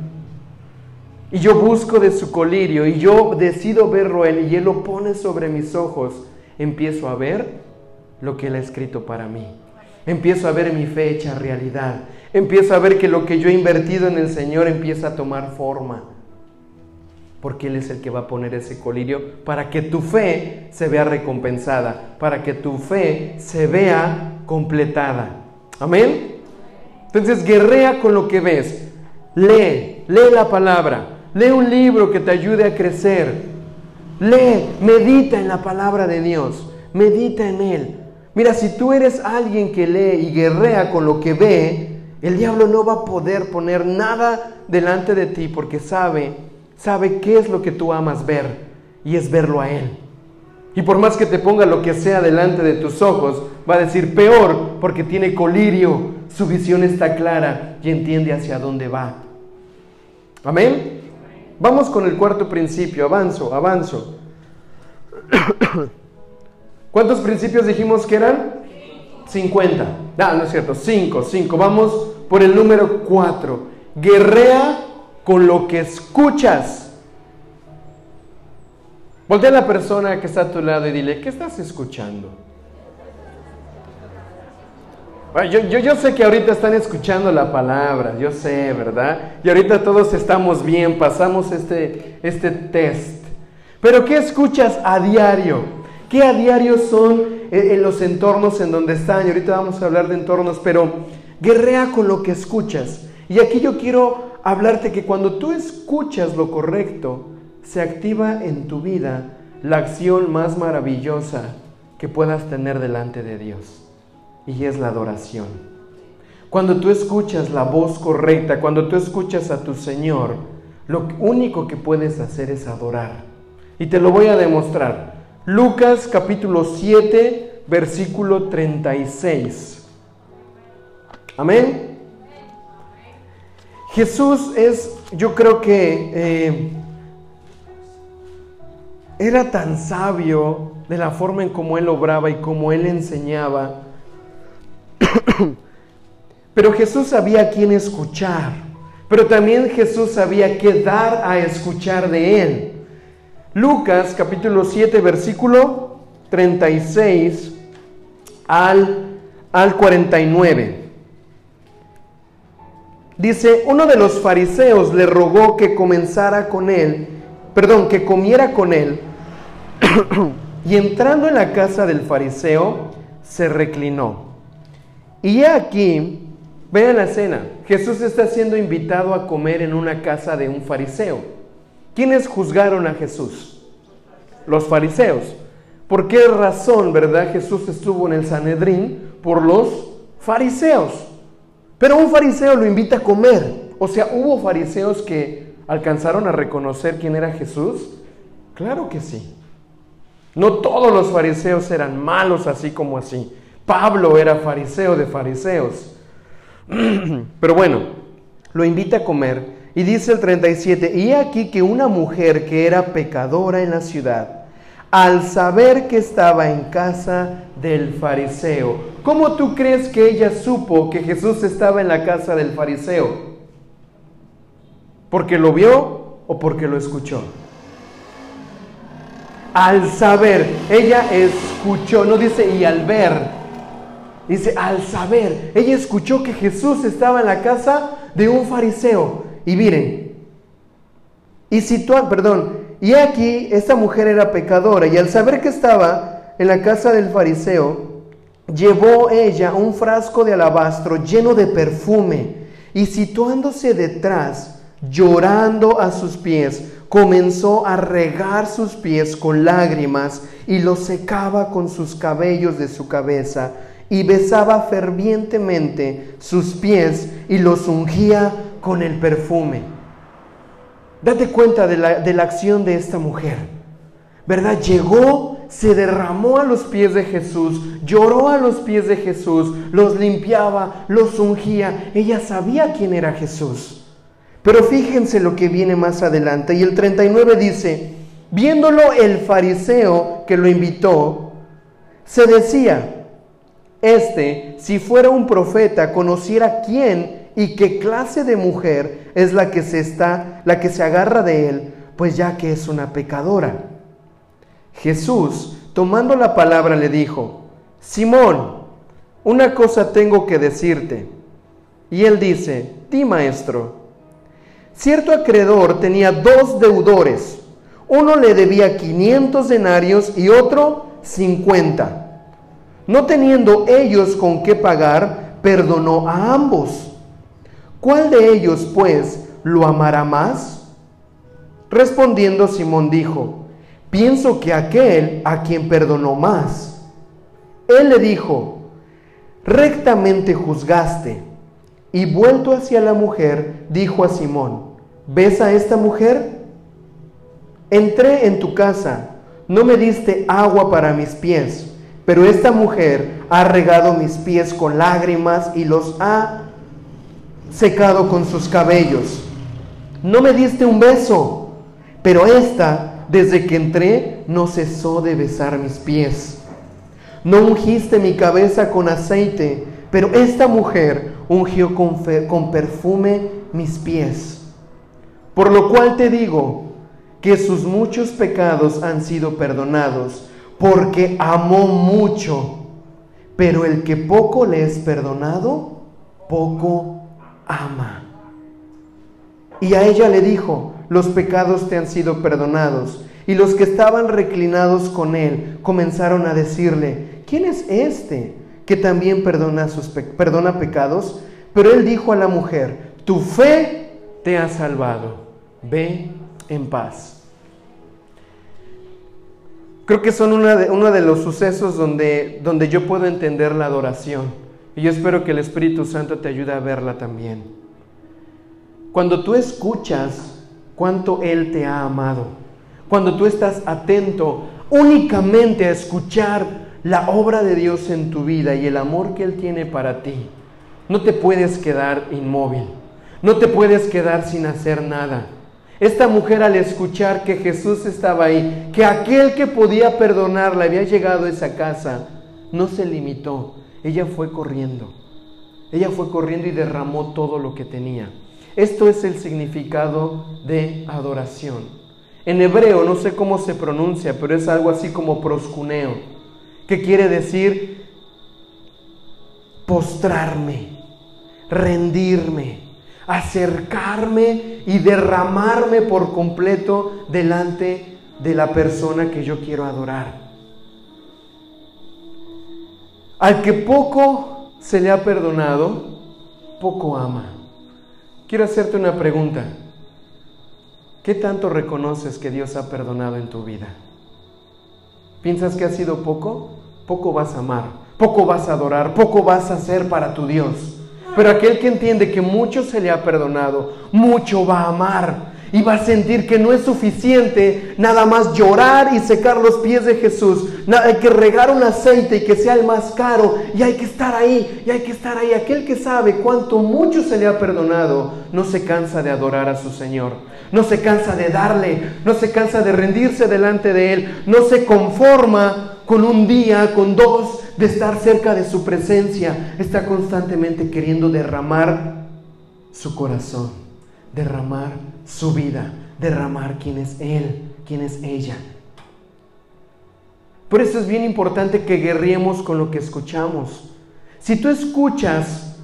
y yo busco de su colirio y yo decido verlo Él y Él lo pone sobre mis ojos, empiezo a ver lo que Él ha escrito para mí. Empiezo a ver mi fe hecha realidad. Empiezo a ver que lo que yo he invertido en el Señor empieza a tomar forma. Porque Él es el que va a poner ese colirio para que tu fe se vea recompensada, para que tu fe se vea completada. Amén. Entonces guerrea con lo que ves. Lee, lee la palabra. Lee un libro que te ayude a crecer. Lee, medita en la palabra de Dios. Medita en Él. Mira, si tú eres alguien que lee y guerrea con lo que ve, el diablo no va a poder poner nada delante de ti porque sabe, sabe qué es lo que tú amas ver y es verlo a Él. Y por más que te ponga lo que sea delante de tus ojos, va a decir peor porque tiene colirio, su visión está clara y entiende hacia dónde va. Amén. Vamos con el cuarto principio, avanzo, avanzo. (coughs) ¿Cuántos principios dijimos que eran? 50. Ah, no es cierto, 5, 5. Vamos por el número 4. Guerrea con lo que escuchas. Voltea a la persona que está a tu lado y dile, ¿qué estás escuchando? Yo, yo, yo, sé que ahorita están escuchando la palabra, yo sé, ¿verdad? Y ahorita todos estamos bien, pasamos este, este test. Pero ¿qué escuchas a diario? ¿Qué a diario son en los entornos en donde están? Y ahorita vamos a hablar de entornos, pero guerrea con lo que escuchas. Y aquí yo quiero hablarte que cuando tú escuchas lo correcto, se activa en tu vida la acción más maravillosa que puedas tener delante de Dios, y es la adoración. Cuando tú escuchas la voz correcta, cuando tú escuchas a tu Señor, lo único que puedes hacer es adorar. Y te lo voy a demostrar. Lucas capítulo 7, versículo 36. Amén. Jesús es, yo creo que eh, era tan sabio de la forma en cómo él obraba y cómo él enseñaba. (coughs) Pero Jesús sabía a quién escuchar. Pero también Jesús sabía qué dar a escuchar de él. Lucas capítulo 7 versículo 36 al, al 49. Dice, uno de los fariseos le rogó que comenzara con él, perdón, que comiera con él. (clears throat) y entrando en la casa del fariseo, se reclinó. Y aquí, vean la escena, Jesús está siendo invitado a comer en una casa de un fariseo. ¿Quiénes juzgaron a Jesús? Los fariseos. ¿Por qué razón, verdad, Jesús estuvo en el Sanedrín? Por los fariseos. Pero un fariseo lo invita a comer. O sea, ¿hubo fariseos que alcanzaron a reconocer quién era Jesús? Claro que sí. No todos los fariseos eran malos así como así. Pablo era fariseo de fariseos. (clears throat) Pero bueno, lo invita a comer y dice el 37, y aquí que una mujer que era pecadora en la ciudad, al saber que estaba en casa del fariseo, ¿cómo tú crees que ella supo que Jesús estaba en la casa del fariseo? ¿Porque lo vio o porque lo escuchó? Al saber, ella escuchó, no dice y al ver, dice al saber, ella escuchó que Jesús estaba en la casa de un fariseo. Y miren, y situar, perdón, y aquí esta mujer era pecadora y al saber que estaba en la casa del fariseo, llevó ella un frasco de alabastro lleno de perfume y situándose detrás, llorando a sus pies, comenzó a regar sus pies con lágrimas y los secaba con sus cabellos de su cabeza y besaba fervientemente sus pies y los ungía con el perfume. Date cuenta de la, de la acción de esta mujer. ¿Verdad? Llegó, se derramó a los pies de Jesús, lloró a los pies de Jesús, los limpiaba, los ungía. Ella sabía quién era Jesús. Pero fíjense lo que viene más adelante. Y el 39 dice, viéndolo el fariseo que lo invitó, se decía, este, si fuera un profeta, conociera quién y qué clase de mujer es la que se está, la que se agarra de él, pues ya que es una pecadora. Jesús, tomando la palabra, le dijo, Simón, una cosa tengo que decirte. Y él dice, di maestro. Cierto acreedor tenía dos deudores. Uno le debía 500 denarios y otro 50. No teniendo ellos con qué pagar, perdonó a ambos. ¿Cuál de ellos, pues, lo amará más? Respondiendo Simón dijo, pienso que aquel a quien perdonó más. Él le dijo, rectamente juzgaste. Y vuelto hacia la mujer, dijo a Simón, ¿ves a esta mujer? Entré en tu casa, no me diste agua para mis pies, pero esta mujer ha regado mis pies con lágrimas y los ha secado con sus cabellos. No me diste un beso, pero esta, desde que entré, no cesó de besar mis pies. No ungiste mi cabeza con aceite, pero esta mujer ungió con, con perfume mis pies. Por lo cual te digo que sus muchos pecados han sido perdonados, porque amó mucho. Pero el que poco le es perdonado, poco ama. Y a ella le dijo, los pecados te han sido perdonados. Y los que estaban reclinados con él comenzaron a decirle, ¿quién es este que también perdona, perdona pecados? Pero él dijo a la mujer, tu fe te ha salvado, ve en paz. creo que son de, uno de los sucesos donde, donde yo puedo entender la adoración. Y yo espero que el Espíritu Santo te ayude a verla también. Cuando tú escuchas cuánto Él te ha amado, cuando tú estás atento únicamente a escuchar la obra de Dios en tu vida y el amor que Él tiene para ti, no te puedes quedar inmóvil, no te puedes quedar sin hacer nada. Esta mujer al escuchar que Jesús estaba ahí, que aquel que podía perdonarla había llegado a esa casa, no se limitó, ella fue corriendo. Ella fue corriendo y derramó todo lo que tenía. Esto es el significado de adoración. En hebreo no sé cómo se pronuncia, pero es algo así como proscuneo, que quiere decir postrarme, rendirme, acercarme y derramarme por completo delante de la persona que yo quiero adorar. Al que poco se le ha perdonado, poco ama. Quiero hacerte una pregunta. ¿Qué tanto reconoces que Dios ha perdonado en tu vida? ¿Piensas que ha sido poco? Poco vas a amar, poco vas a adorar, poco vas a hacer para tu Dios. Pero aquel que entiende que mucho se le ha perdonado, mucho va a amar y va a sentir que no es suficiente nada más llorar y secar los pies de Jesús. hay que regar un aceite y que sea el más caro y hay que estar ahí y hay que estar ahí. Aquel que sabe cuánto mucho se le ha perdonado no se cansa de adorar a su Señor. No se cansa de darle, no se cansa de rendirse delante de Él, no se conforma con un día, con dos, de estar cerca de su presencia. Está constantemente queriendo derramar su corazón, derramar su vida, derramar quién es Él, quién es ella. Por eso es bien importante que guerriemos con lo que escuchamos. Si tú escuchas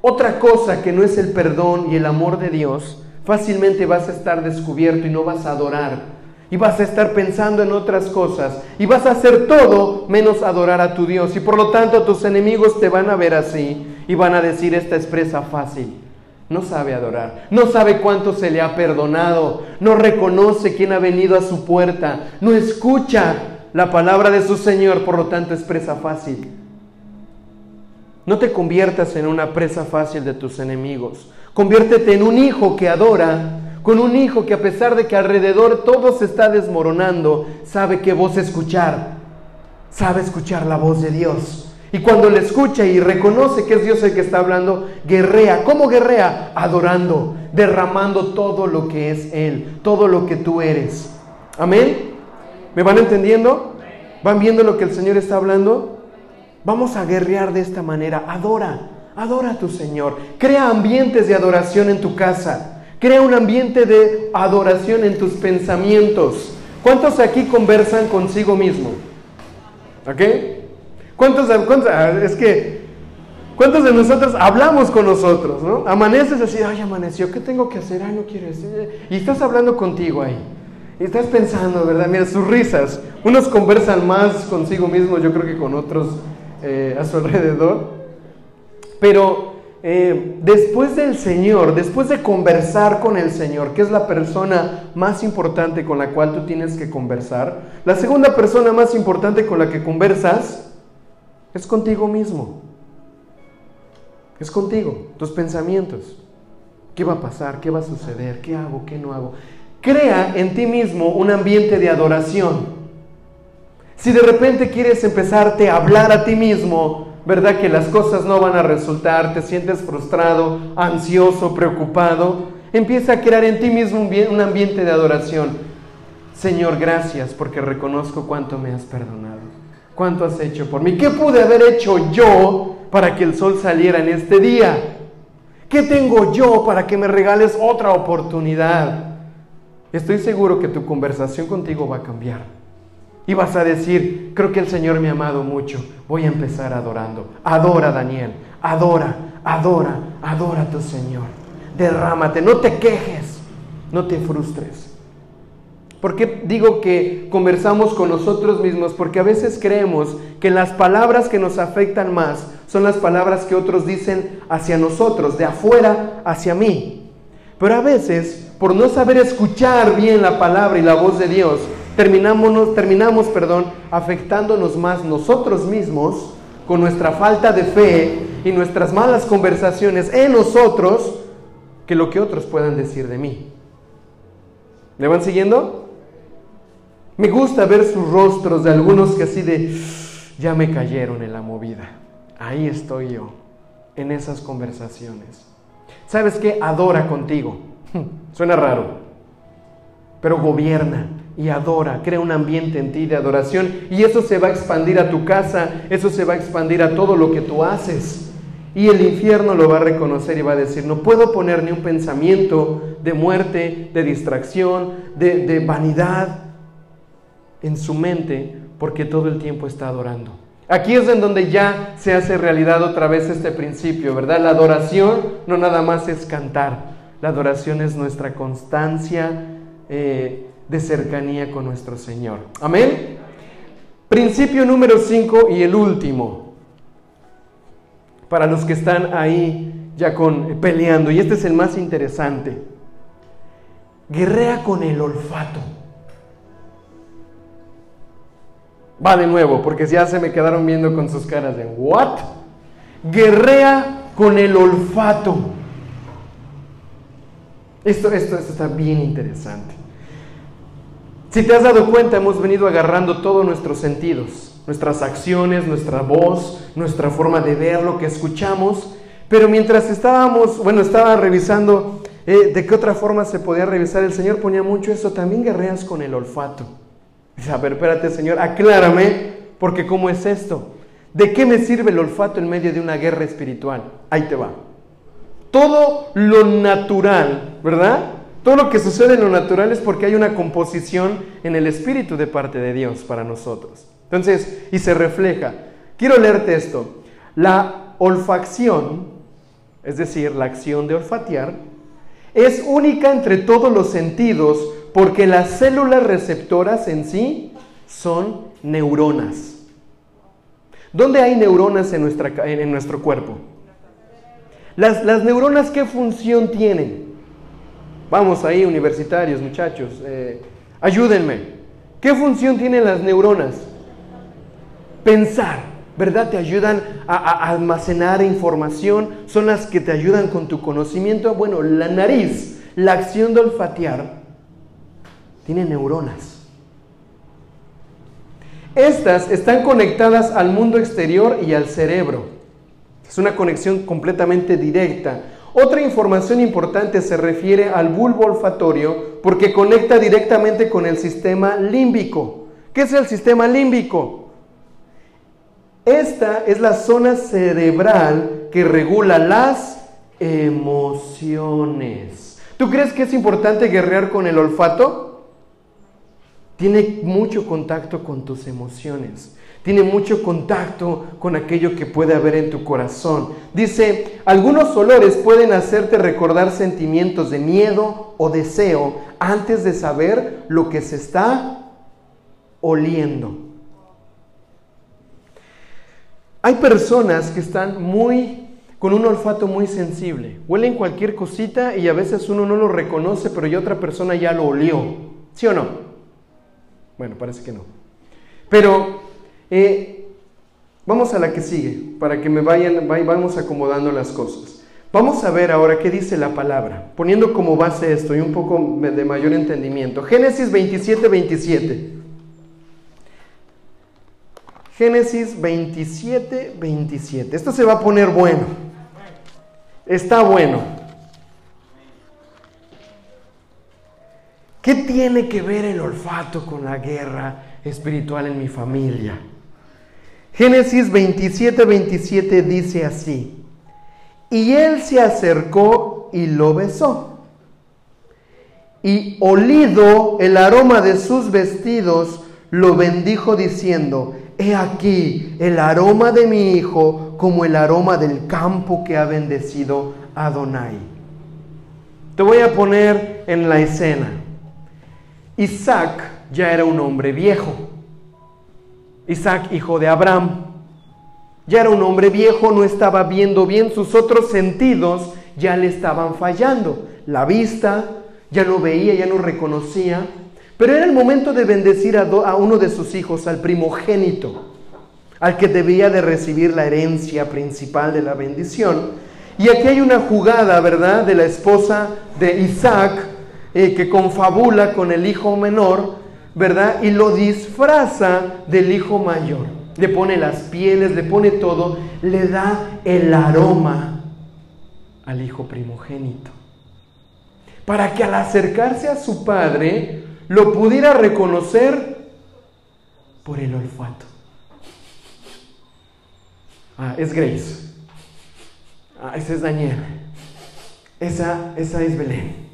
otra cosa que no es el perdón y el amor de Dios, fácilmente vas a estar descubierto y no vas a adorar y vas a estar pensando en otras cosas y vas a hacer todo menos adorar a tu Dios y por lo tanto tus enemigos te van a ver así y van a decir esta expresa fácil. No sabe adorar, no sabe cuánto se le ha perdonado, no reconoce quién ha venido a su puerta, no escucha la palabra de su Señor, por lo tanto es presa fácil. No te conviertas en una presa fácil de tus enemigos, conviértete en un hijo que adora con un hijo que a pesar de que alrededor todo se está desmoronando, sabe qué voz escuchar, sabe escuchar la voz de Dios. Y cuando le escucha y reconoce que es Dios el que está hablando, guerrea. ¿Cómo guerrea? Adorando, derramando todo lo que es Él, todo lo que tú eres. Amén. ¿Me van entendiendo? ¿Van viendo lo que el Señor está hablando? Vamos a guerrear de esta manera. Adora, adora a tu Señor. Crea ambientes de adoración en tu casa. Crea un ambiente de adoración en tus pensamientos. ¿Cuántos aquí conversan consigo mismo? ¿Ok? ¿Cuántos, ah, es que, cuántos de nosotros hablamos con nosotros, ¿no? Amaneces así, ay, amaneció, ¿qué tengo que hacer? Ay, no quiero decir. Y estás hablando contigo ahí. Y estás pensando, ¿verdad? Mira, sus risas. Unos conversan más consigo mismo, yo creo que con otros eh, a su alrededor. Pero eh, después del Señor, después de conversar con el Señor, que es la persona más importante con la cual tú tienes que conversar, la segunda persona más importante con la que conversas es contigo mismo. Es contigo, tus pensamientos. ¿Qué va a pasar? ¿Qué va a suceder? ¿Qué hago? ¿Qué no hago? Crea en ti mismo un ambiente de adoración. Si de repente quieres empezarte a hablar a ti mismo, ¿verdad? Que las cosas no van a resultar, te sientes frustrado, ansioso, preocupado, empieza a crear en ti mismo un ambiente de adoración. Señor, gracias porque reconozco cuánto me has perdonado, cuánto has hecho por mí. ¿Qué pude haber hecho yo para que el sol saliera en este día? ¿Qué tengo yo para que me regales otra oportunidad? Estoy seguro que tu conversación contigo va a cambiar. Y vas a decir, creo que el Señor me ha amado mucho, voy a empezar adorando. Adora, Daniel, adora, adora, adora a tu Señor. Derrámate, no te quejes, no te frustres. ¿Por qué digo que conversamos con nosotros mismos? Porque a veces creemos que las palabras que nos afectan más son las palabras que otros dicen hacia nosotros, de afuera hacia mí. Pero a veces, por no saber escuchar bien la palabra y la voz de Dios, terminamos, terminamos perdón, afectándonos más nosotros mismos con nuestra falta de fe y nuestras malas conversaciones en nosotros que lo que otros puedan decir de mí. ¿Me van siguiendo? Me gusta ver sus rostros de algunos que así de, ya me cayeron en la movida. Ahí estoy yo, en esas conversaciones. ¿Sabes qué? Adora contigo. (laughs) Suena raro, pero gobierna y adora, crea un ambiente en ti de adoración y eso se va a expandir a tu casa, eso se va a expandir a todo lo que tú haces. Y el infierno lo va a reconocer y va a decir, no puedo poner ni un pensamiento de muerte, de distracción, de, de vanidad en su mente porque todo el tiempo está adorando. Aquí es en donde ya se hace realidad otra vez este principio, ¿verdad? La adoración no nada más es cantar, la adoración es nuestra constancia eh, de cercanía con nuestro Señor. Amén. Principio número 5 y el último. Para los que están ahí ya con peleando y este es el más interesante. Guerrea con el olfato. Va de nuevo, porque ya se me quedaron viendo con sus caras de ¿what? Guerrea con el olfato. Esto, esto, esto está bien interesante. Si te has dado cuenta, hemos venido agarrando todos nuestros sentidos, nuestras acciones, nuestra voz, nuestra forma de ver, lo que escuchamos, pero mientras estábamos, bueno, estaba revisando eh, de qué otra forma se podía revisar, el Señor ponía mucho eso, también guerreas con el olfato. Dice, a ver, espérate, Señor, aclárame, porque ¿cómo es esto? ¿De qué me sirve el olfato en medio de una guerra espiritual? Ahí te va. Todo lo natural, ¿verdad? Todo lo que sucede en lo natural es porque hay una composición en el espíritu de parte de Dios para nosotros. Entonces, y se refleja. Quiero leerte esto. La olfacción, es decir, la acción de olfatear, es única entre todos los sentidos porque las células receptoras en sí son neuronas. ¿Dónde hay neuronas en, nuestra, en nuestro cuerpo? Las, las, neuronas, ¿qué función tienen? Vamos ahí, universitarios, muchachos, eh, ayúdenme. ¿Qué función tienen las neuronas? Pensar, ¿verdad? Te ayudan a, a almacenar información, son las que te ayudan con tu conocimiento. Bueno, la nariz, la acción de olfatear, tiene neuronas. Estas están conectadas al mundo exterior y al cerebro. Es una conexión completamente directa. Otra información importante se refiere al bulbo olfatorio porque conecta directamente con el sistema límbico. ¿Qué es el sistema límbico? Esta es la zona cerebral que regula las emociones. ¿Tú crees que es importante guerrear con el olfato? Tiene mucho contacto con tus emociones, tiene mucho contacto con aquello que puede haber en tu corazón. Dice, algunos olores pueden hacerte recordar sentimientos de miedo o deseo antes de saber lo que se está oliendo. Hay personas que están muy con un olfato muy sensible. Huelen cualquier cosita y a veces uno no lo reconoce, pero ya otra persona ya lo olió. ¿Sí o no? Bueno, parece que no. Pero eh, vamos a la que sigue, para que me vayan, vamos acomodando las cosas. Vamos a ver ahora qué dice la palabra, poniendo como base esto y un poco de mayor entendimiento. Génesis 27, 27. Génesis 27, 27. Esto se va a poner bueno. Está bueno. ¿Qué tiene que ver el olfato con la guerra espiritual en mi familia? Génesis 27, 27 dice así, y él se acercó y lo besó, y olido el aroma de sus vestidos, lo bendijo diciendo, he aquí el aroma de mi hijo como el aroma del campo que ha bendecido Adonai. Te voy a poner en la escena. Isaac ya era un hombre viejo. Isaac, hijo de Abraham, ya era un hombre viejo, no estaba viendo bien, sus otros sentidos ya le estaban fallando. La vista, ya no veía, ya no reconocía. Pero era el momento de bendecir a, a uno de sus hijos, al primogénito, al que debía de recibir la herencia principal de la bendición. Y aquí hay una jugada, ¿verdad?, de la esposa de Isaac, eh, que confabula con el hijo menor, ¿verdad? Y lo disfraza del hijo mayor. Le pone las pieles, le pone todo, le da el aroma al hijo primogénito. Para que al acercarse a su padre lo pudiera reconocer por el olfato. Ah, es Grace. Ah, ese es Daniel. Esa, esa es Belén.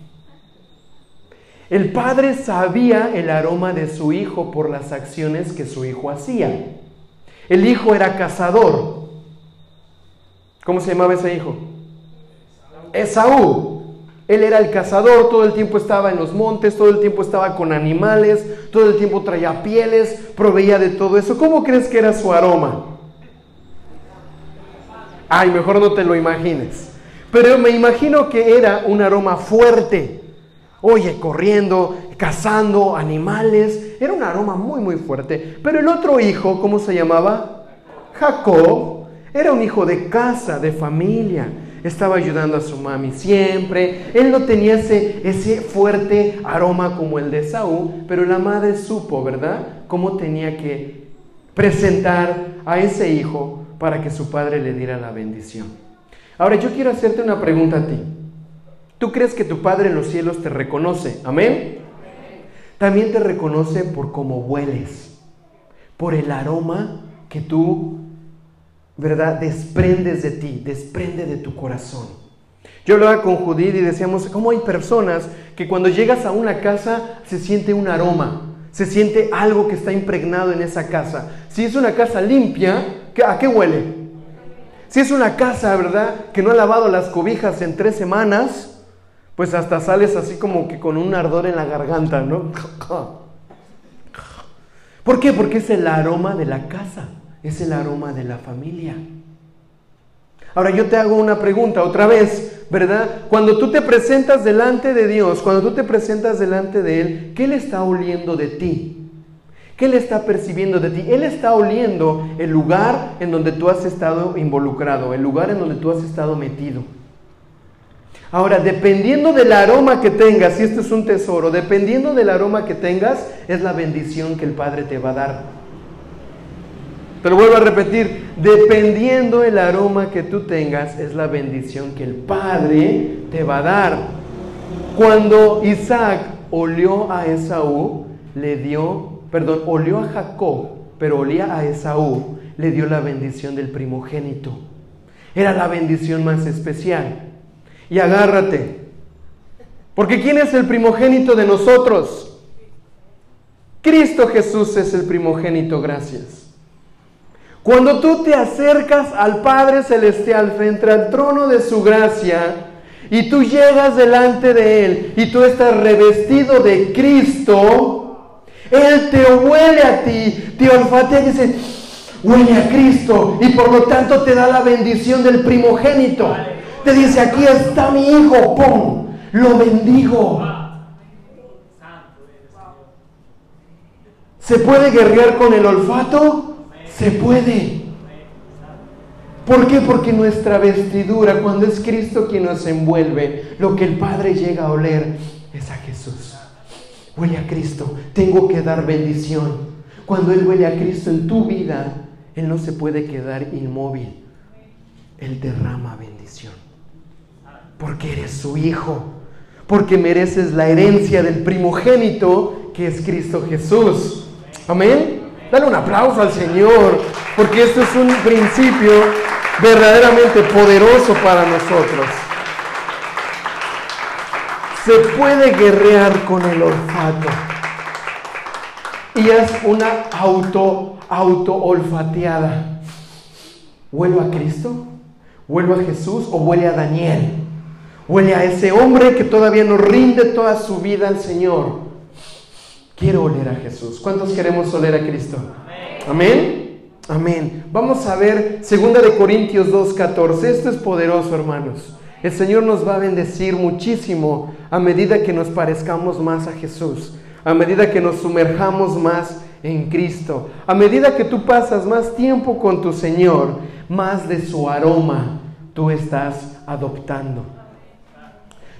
El padre sabía el aroma de su hijo por las acciones que su hijo hacía. El hijo era cazador. ¿Cómo se llamaba ese hijo? Esaú. Él era el cazador, todo el tiempo estaba en los montes, todo el tiempo estaba con animales, todo el tiempo traía pieles, proveía de todo eso. ¿Cómo crees que era su aroma? Ay, mejor no te lo imagines. Pero me imagino que era un aroma fuerte. Oye, corriendo, cazando animales. Era un aroma muy, muy fuerte. Pero el otro hijo, ¿cómo se llamaba? Jacob. Era un hijo de casa, de familia. Estaba ayudando a su mami siempre. Él no tenía ese, ese fuerte aroma como el de Saúl, pero la madre supo, ¿verdad? Cómo tenía que presentar a ese hijo para que su padre le diera la bendición. Ahora yo quiero hacerte una pregunta a ti. ¿Tú crees que tu Padre en los cielos te reconoce? Amén. También te reconoce por cómo hueles, por el aroma que tú, ¿verdad?, desprendes de ti, desprende de tu corazón. Yo hablaba con Judith y decíamos, ¿cómo hay personas que cuando llegas a una casa se siente un aroma? Se siente algo que está impregnado en esa casa. Si es una casa limpia, ¿A qué huele? Si es una casa, ¿verdad? Que no ha lavado las cobijas en tres semanas, pues hasta sales así como que con un ardor en la garganta, ¿no? ¿Por qué? Porque es el aroma de la casa, es el aroma de la familia. Ahora yo te hago una pregunta otra vez, ¿verdad? Cuando tú te presentas delante de Dios, cuando tú te presentas delante de Él, ¿qué le está oliendo de ti? ¿Qué Él está percibiendo de ti? Él está oliendo el lugar en donde tú has estado involucrado, el lugar en donde tú has estado metido. Ahora, dependiendo del aroma que tengas, si esto es un tesoro, dependiendo del aroma que tengas, es la bendición que el Padre te va a dar. Te lo vuelvo a repetir, dependiendo del aroma que tú tengas, es la bendición que el Padre te va a dar. Cuando Isaac olió a Esaú, le dio perdón, olió a Jacob, pero olía a Esaú, le dio la bendición del primogénito. Era la bendición más especial. Y agárrate, porque ¿quién es el primogénito de nosotros? Cristo Jesús es el primogénito, gracias. Cuando tú te acercas al Padre Celestial frente al trono de su gracia, y tú llegas delante de Él y tú estás revestido de Cristo, él te huele a ti, te olfatea y dice, huele a Cristo y por lo tanto te da la bendición del primogénito. Te dice, aquí está mi hijo, ¡pum! Lo bendigo. ¿Se puede guerrear con el olfato? Se puede. ¿Por qué? Porque nuestra vestidura, cuando es Cristo quien nos envuelve, lo que el Padre llega a oler es a Jesús huele a Cristo, tengo que dar bendición. Cuando Él huele a Cristo en tu vida, Él no se puede quedar inmóvil. Él derrama bendición. Porque eres su hijo. Porque mereces la herencia del primogénito que es Cristo Jesús. Amén. Dale un aplauso al Señor. Porque esto es un principio verdaderamente poderoso para nosotros se puede guerrear con el olfato. Y es una auto, auto olfateada. ¿Huelo a Cristo? ¿Huelo a Jesús o huele a Daniel? ¿Huele a ese hombre que todavía no rinde toda su vida al Señor? Quiero oler a Jesús. ¿Cuántos queremos oler a Cristo? Amén. Amén. Vamos a ver 2 de Corintios 2:14. Esto es poderoso, hermanos. El Señor nos va a bendecir muchísimo a medida que nos parezcamos más a Jesús. a medida que nos sumerjamos más en Cristo, a medida que tú pasas más tiempo con tu Señor, más de su aroma tú estás adoptando.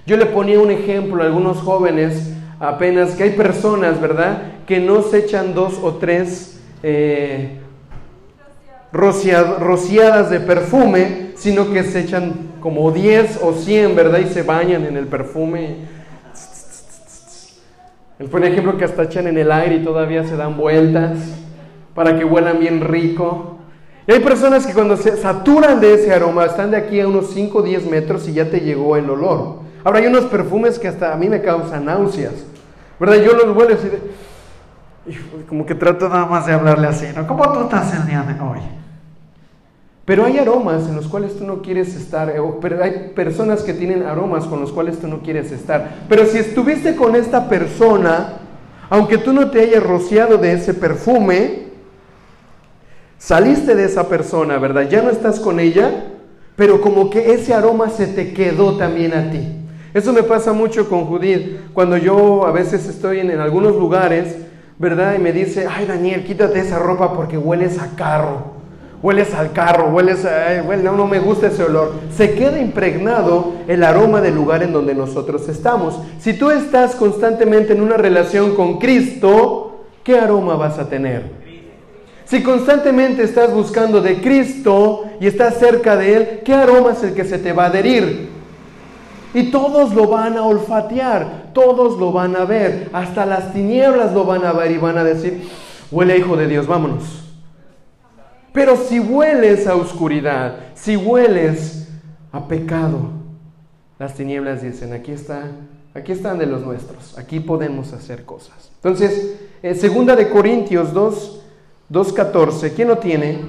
Yo le ponía un ejemplo a algunos jóvenes apenas que hay personas, ¿verdad?, que no se echan dos o tres eh, rociadas de perfume, sino que se echan como 10 o 100, ¿verdad? Y se bañan en el perfume. Él pone ejemplo que hasta echan en el aire y todavía se dan vueltas para que huelan bien rico. Y hay personas que cuando se saturan de ese aroma, están de aquí a unos 5 o 10 metros y ya te llegó el olor. Ahora hay unos perfumes que hasta a mí me causan náuseas. ¿Verdad? Yo los huelo así de... Como que trato nada más de hablarle así, ¿no? ¿Cómo tú estás el día de hoy? Pero hay aromas en los cuales tú no quieres estar, pero hay personas que tienen aromas con los cuales tú no quieres estar. Pero si estuviste con esta persona, aunque tú no te hayas rociado de ese perfume, saliste de esa persona, ¿verdad? Ya no estás con ella, pero como que ese aroma se te quedó también a ti. Eso me pasa mucho con Judith, cuando yo a veces estoy en, algunos lugares, ¿verdad? Y me dice, ay Daniel, quítate esa ropa porque hueles a carro hueles al carro, hueles a, no, no me gusta ese olor. Se queda impregnado el aroma del lugar en donde nosotros estamos. Si tú estás constantemente en una relación con Cristo, ¿qué aroma vas a tener? Si constantemente estás buscando de Cristo y estás cerca de Él, ¿qué aroma es el que se te va a adherir? Y todos lo van a olfatear, todos lo van a ver, hasta las tinieblas lo van a ver y van a decir, huele hijo de Dios, vámonos. Pero si hueles a oscuridad, si hueles a pecado, las tinieblas dicen, aquí está, aquí están de los nuestros, aquí podemos hacer cosas. Entonces, eh, segunda de Corintios 2, 2.14, ¿quién lo tiene?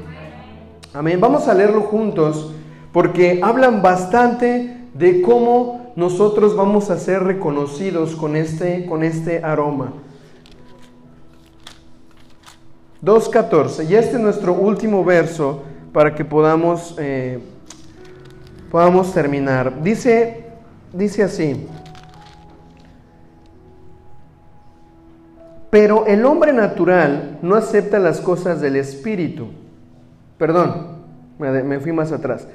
Amén. Vamos a leerlo juntos porque hablan bastante de cómo nosotros vamos a ser reconocidos con este, con este aroma. 2.14. Y este es nuestro último verso para que podamos, eh, podamos terminar. Dice, dice así. Pero el hombre natural no acepta las cosas del Espíritu. Perdón, me, fui más atrás.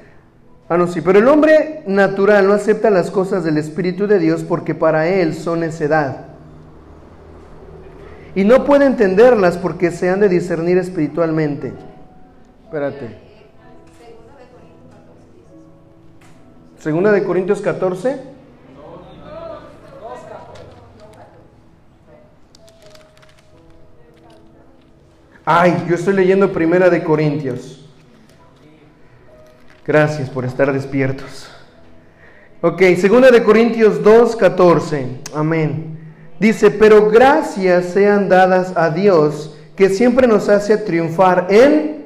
Ah, no, sí, pero el hombre natural no acepta las cosas del Espíritu de Dios porque para él son necedad y no puede entenderlas porque se han de discernir espiritualmente. Espérate. Segunda de Corintios 14. Ay, yo estoy leyendo Primera de Corintios. Gracias por estar despiertos. Ok, Segunda de Corintios 2, 14. Amén. Dice, pero gracias sean dadas a Dios que siempre nos hace triunfar en...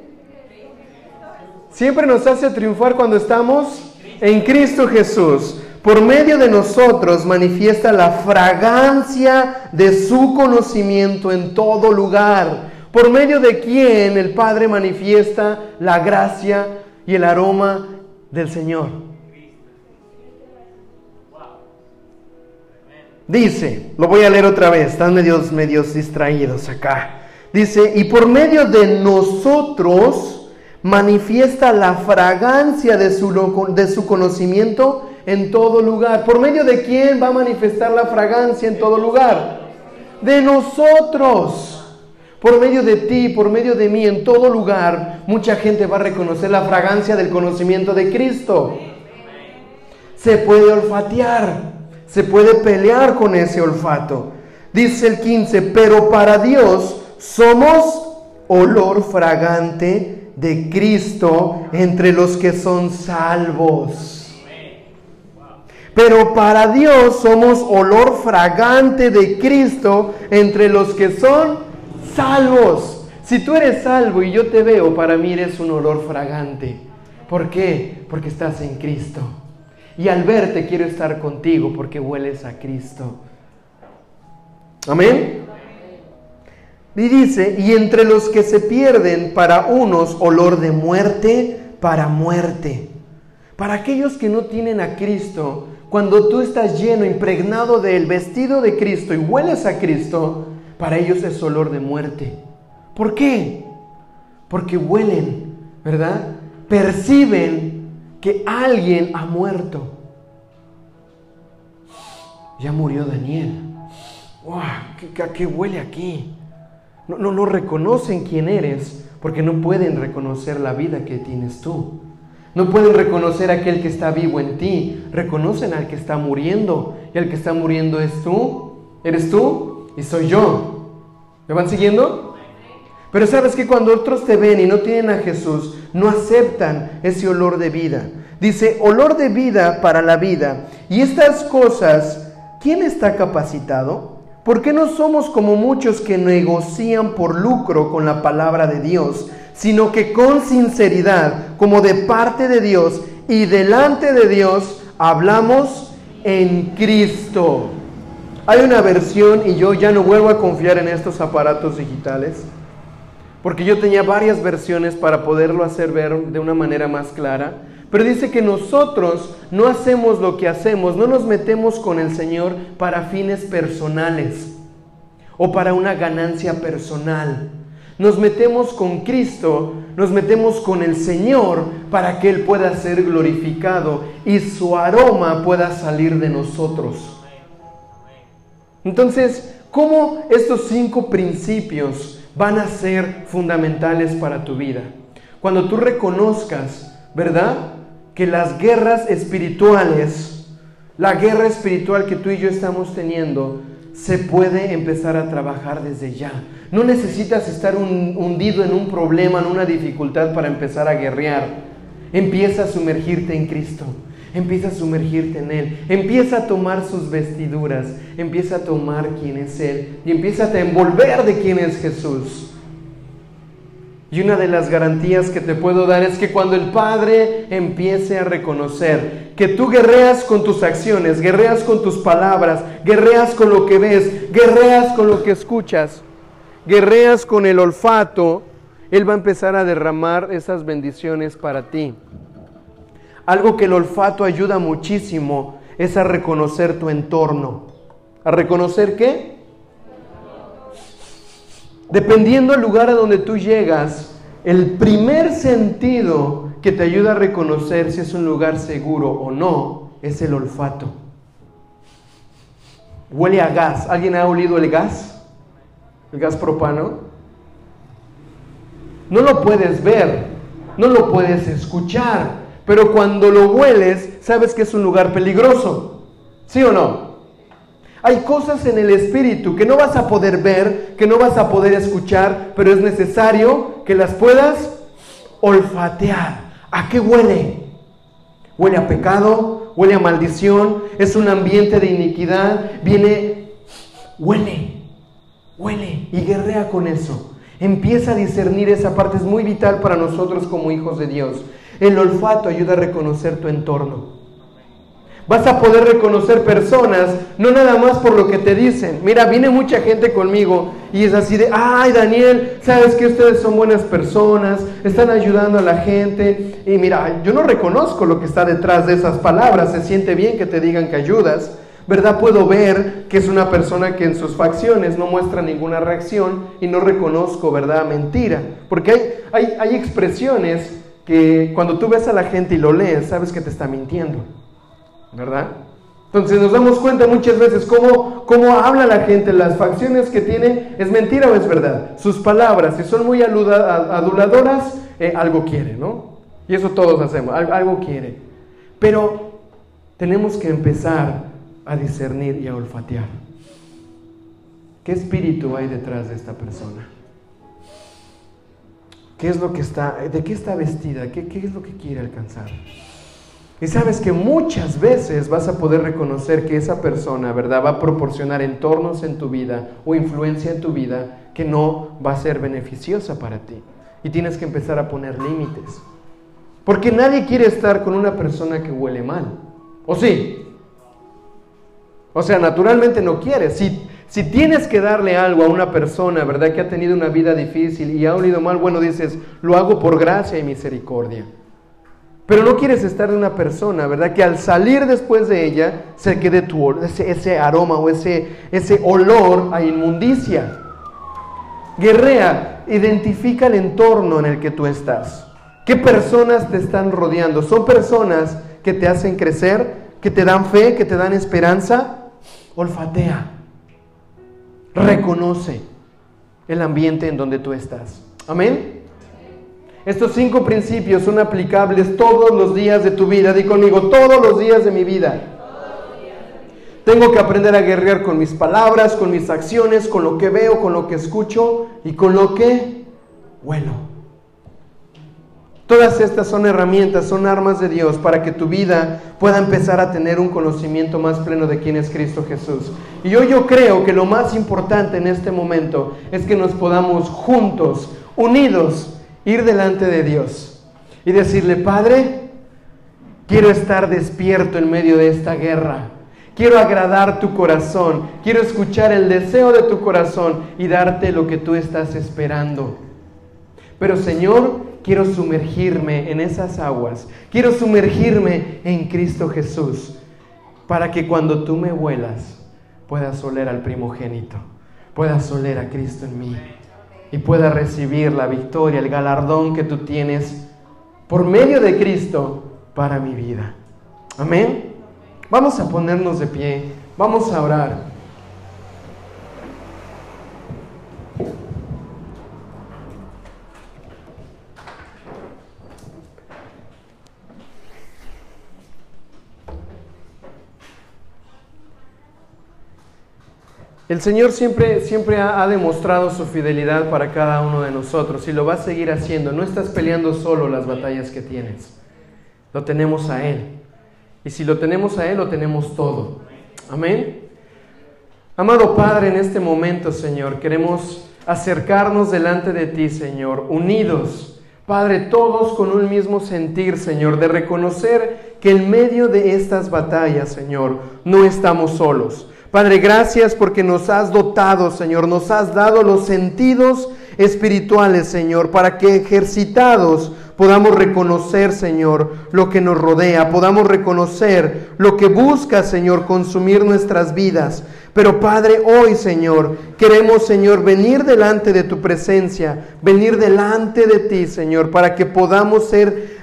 Siempre nos hace triunfar cuando estamos en Cristo Jesús. Por medio de nosotros manifiesta la fragancia de su conocimiento en todo lugar. Por medio de quien el Padre manifiesta la gracia y el aroma del Señor. Dice, lo voy a leer otra vez, están medios, medios distraídos acá. Dice, y por medio de nosotros manifiesta la fragancia de su, de su conocimiento en todo lugar. ¿Por medio de quién va a manifestar la fragancia en todo lugar? De nosotros. Por medio de ti, por medio de mí, en todo lugar, mucha gente va a reconocer la fragancia del conocimiento de Cristo. Se puede olfatear. Se puede pelear con ese olfato. Dice el 15, pero para Dios somos olor fragante de Cristo entre los que son salvos. Pero para Dios somos olor fragante de Cristo entre los que son salvos. Si tú eres salvo y yo te veo, para mí eres un olor fragante. ¿Por qué? Porque estás en Cristo. Y al verte quiero estar contigo porque hueles a Cristo. Amén. Y dice, y entre los que se pierden, para unos olor de muerte, para muerte. Para aquellos que no tienen a Cristo, cuando tú estás lleno, impregnado del vestido de Cristo y hueles a Cristo, para ellos es olor de muerte. ¿Por qué? Porque huelen, ¿verdad? Perciben que alguien ha muerto. Ya murió Daniel. ¡Wow! ¿Qué, qué huele aquí? No, no, no reconocen quién eres porque no pueden reconocer la vida que tienes tú. No pueden reconocer a aquel que está vivo en ti. Reconocen al que está muriendo. Y el que está muriendo es tú. Eres tú y soy yo. ¿Me van siguiendo? Pero sabes que cuando otros te ven y no tienen a Jesús, no aceptan ese olor de vida. Dice, olor de vida para la vida. Y estas cosas, ¿quién está capacitado? ¿Por qué no somos como muchos que negocian por lucro con la palabra de Dios, sino que con sinceridad, como de parte de Dios y delante de Dios, hablamos en Cristo? Hay una versión y yo ya no vuelvo a confiar en estos aparatos digitales porque yo tenía varias versiones para poderlo hacer ver de una manera más clara. Pero dice que nosotros no hacemos lo que hacemos, no nos metemos con el Señor para fines personales o para una ganancia personal. Nos metemos con Cristo, nos metemos con el Señor para que Él pueda ser glorificado y su aroma pueda salir de nosotros. Entonces, ¿cómo estos cinco principios van a ser fundamentales para tu vida. Cuando tú reconozcas, ¿verdad? Que las guerras espirituales, la guerra espiritual que tú y yo estamos teniendo, se puede empezar a trabajar desde ya. No necesitas estar hundido en un problema, en una dificultad para empezar a guerrear. Empieza a sumergirte en Cristo. Empieza a sumergirte en Él. Empieza a tomar sus vestiduras. Empieza a tomar quién es Él. Y empieza a envolver de quién es Jesús. Y una de las garantías que te puedo dar es que cuando el Padre empiece a reconocer que tú guerreas con tus acciones, guerreas con tus palabras, guerreas con lo que ves, guerreas con lo que escuchas, guerreas con el olfato, Él va a empezar a derramar esas bendiciones para ti. Algo que el olfato ayuda muchísimo es a reconocer tu entorno. ¿A reconocer qué? Dependiendo del lugar a donde tú llegas, el primer sentido que te ayuda a reconocer si es un lugar seguro o no es el olfato. Huele a gas. ¿Alguien ha olido el gas? ¿El gas propano? No lo puedes ver, no lo puedes escuchar, pero cuando lo hueles, sabes que es un lugar peligroso. ¿Sí o no? Hay cosas en el espíritu que no vas a poder ver, que no vas a poder escuchar, pero es necesario que las puedas olfatear. ¿A qué huele? Huele a pecado, huele a maldición, es un ambiente de iniquidad, viene, huele, huele y guerrea con eso. Empieza a discernir esa parte, es muy vital para nosotros como hijos de Dios. El olfato ayuda a reconocer tu entorno. Vas a poder reconocer personas, no nada más por lo que te dicen. Mira, viene mucha gente conmigo y es así de, ay Daniel, sabes que ustedes son buenas personas, están ayudando a la gente. Y mira, yo no reconozco lo que está detrás de esas palabras, se siente bien que te digan que ayudas. ¿Verdad? Puedo ver que es una persona que en sus facciones no muestra ninguna reacción y no reconozco, ¿verdad? Mentira. Porque hay, hay, hay expresiones que cuando tú ves a la gente y lo lees, sabes que te está mintiendo, ¿verdad? Entonces nos damos cuenta muchas veces cómo, cómo habla la gente, las facciones que tiene, ¿es mentira o es verdad? Sus palabras, si son muy aduladoras, eh, algo quiere, ¿no? Y eso todos hacemos, algo quiere. Pero tenemos que empezar a discernir y a olfatear. ¿Qué espíritu hay detrás de esta persona? ¿Qué es lo que está, de qué está vestida? ¿Qué, qué es lo que quiere alcanzar? Y sabes que muchas veces vas a poder reconocer que esa persona, ¿verdad? Va a proporcionar entornos en tu vida o influencia en tu vida que no va a ser beneficiosa para ti. Y tienes que empezar a poner límites. Porque nadie quiere estar con una persona que huele mal. ¿O sí? O sea, naturalmente no quiere. Si, si tienes que darle algo a una persona, ¿verdad? Que ha tenido una vida difícil y ha olido mal, bueno, dices, lo hago por gracia y misericordia. Pero no quieres estar de una persona, ¿verdad? Que al salir después de ella se quede tu, ese, aroma o ese, ese olor a inmundicia. Guerrea, identifica el entorno en el que tú estás. ¿Qué personas te están rodeando? ¿Son personas que te hacen crecer, que te dan fe, que te dan esperanza? Olfatea. Reconoce el ambiente en donde tú estás. Amén. Estos cinco principios son aplicables todos los días de tu vida. Di conmigo, todos los días de mi vida. Tengo que aprender a guerrear con mis palabras, con mis acciones, con lo que veo, con lo que escucho y con lo que huelo. Todas estas son herramientas, son armas de Dios para que tu vida pueda empezar a tener un conocimiento más pleno de quién es Cristo Jesús. Y hoy yo creo que lo más importante en este momento es que nos podamos juntos, unidos, ir delante de Dios y decirle, Padre, quiero estar despierto en medio de esta guerra. Quiero agradar tu corazón, quiero escuchar el deseo de tu corazón y darte lo que tú estás esperando. Pero Señor, quiero sumergirme en esas aguas, quiero sumergirme en Cristo Jesús, para que cuando tú me vuelas puedas oler al primogénito, puedas oler a Cristo en mí y pueda recibir la victoria, el galardón que tú tienes por medio de Cristo para mi vida. Amén. Vamos a ponernos de pie, vamos a orar. El Señor siempre, siempre ha, demostrado su fidelidad para cada uno de nosotros y lo va a seguir haciendo. No estás peleando solo las batallas que tienes. Lo tenemos a Él. Y si lo tenemos a Él, lo tenemos todo. Amén. Amado Padre, en este momento, Señor, queremos acercarnos delante de ti, Señor, unidos. Padre, todos con un mismo sentir, Señor, de reconocer que en medio de estas batallas, Señor, no estamos solos Padre, gracias porque nos has dotado, Señor, nos has dado los sentidos espirituales, Señor, para que ejercitados podamos reconocer, Señor, lo que nos rodea, podamos reconocer lo que busca, Señor, consumir nuestras vidas. Pero Padre, hoy, Señor, queremos, Señor, venir delante de tu presencia, venir delante de ti, Señor, para que podamos ser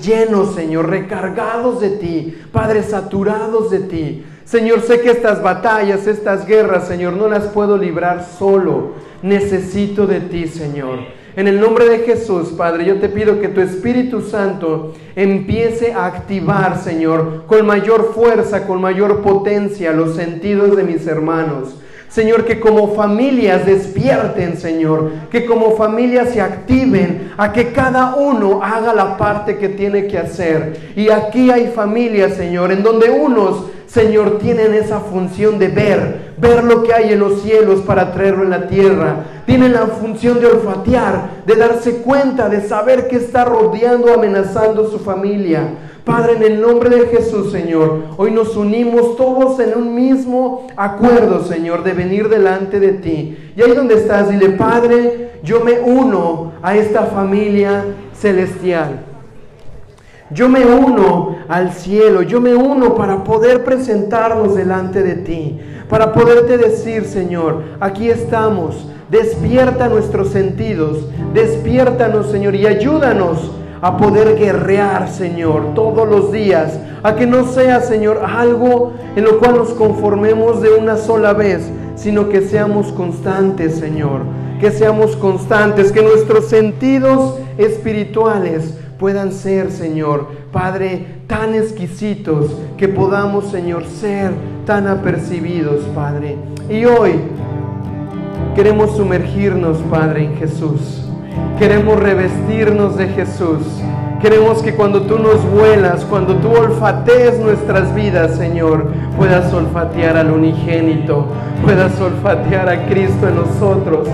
llenos, Señor, recargados de ti, Padre, saturados de ti. Señor, sé que estas batallas, estas guerras, Señor, no las puedo librar solo. Necesito de ti, Señor. En el nombre de Jesús, Padre, yo te pido que tu Espíritu Santo empiece a activar, Señor, con mayor fuerza, con mayor potencia los sentidos de mis hermanos. Señor, que como familias despierten, Señor, que como familias se activen a que cada uno haga la parte que tiene que hacer. Y aquí hay familias, Señor, en donde unos Señor, tienen esa función de ver, ver lo que hay en los cielos para traerlo en la tierra. Tienen la función de olfatear, de darse cuenta, de saber que está rodeando, amenazando su familia. Padre, en el nombre de Jesús, Señor, hoy nos unimos todos en un mismo acuerdo, Señor, de venir delante de ti. Y ahí donde estás, dile, Padre, yo me uno a esta familia celestial. Yo me uno al cielo, yo me uno para poder presentarnos delante de ti, para poderte decir, Señor, aquí estamos, despierta nuestros sentidos, despiértanos, Señor, y ayúdanos a poder guerrear, Señor, todos los días, a que no sea, Señor, algo en lo cual nos conformemos de una sola vez, sino que seamos constantes, Señor, que seamos constantes, que nuestros sentidos espirituales puedan ser, Señor, Padre, tan exquisitos que podamos, Señor, ser tan apercibidos, Padre. Y hoy queremos sumergirnos, Padre, en Jesús. Queremos revestirnos de Jesús. Queremos que cuando tú nos vuelas, cuando tú olfatees nuestras vidas, Señor, puedas olfatear al unigénito, puedas olfatear a Cristo en nosotros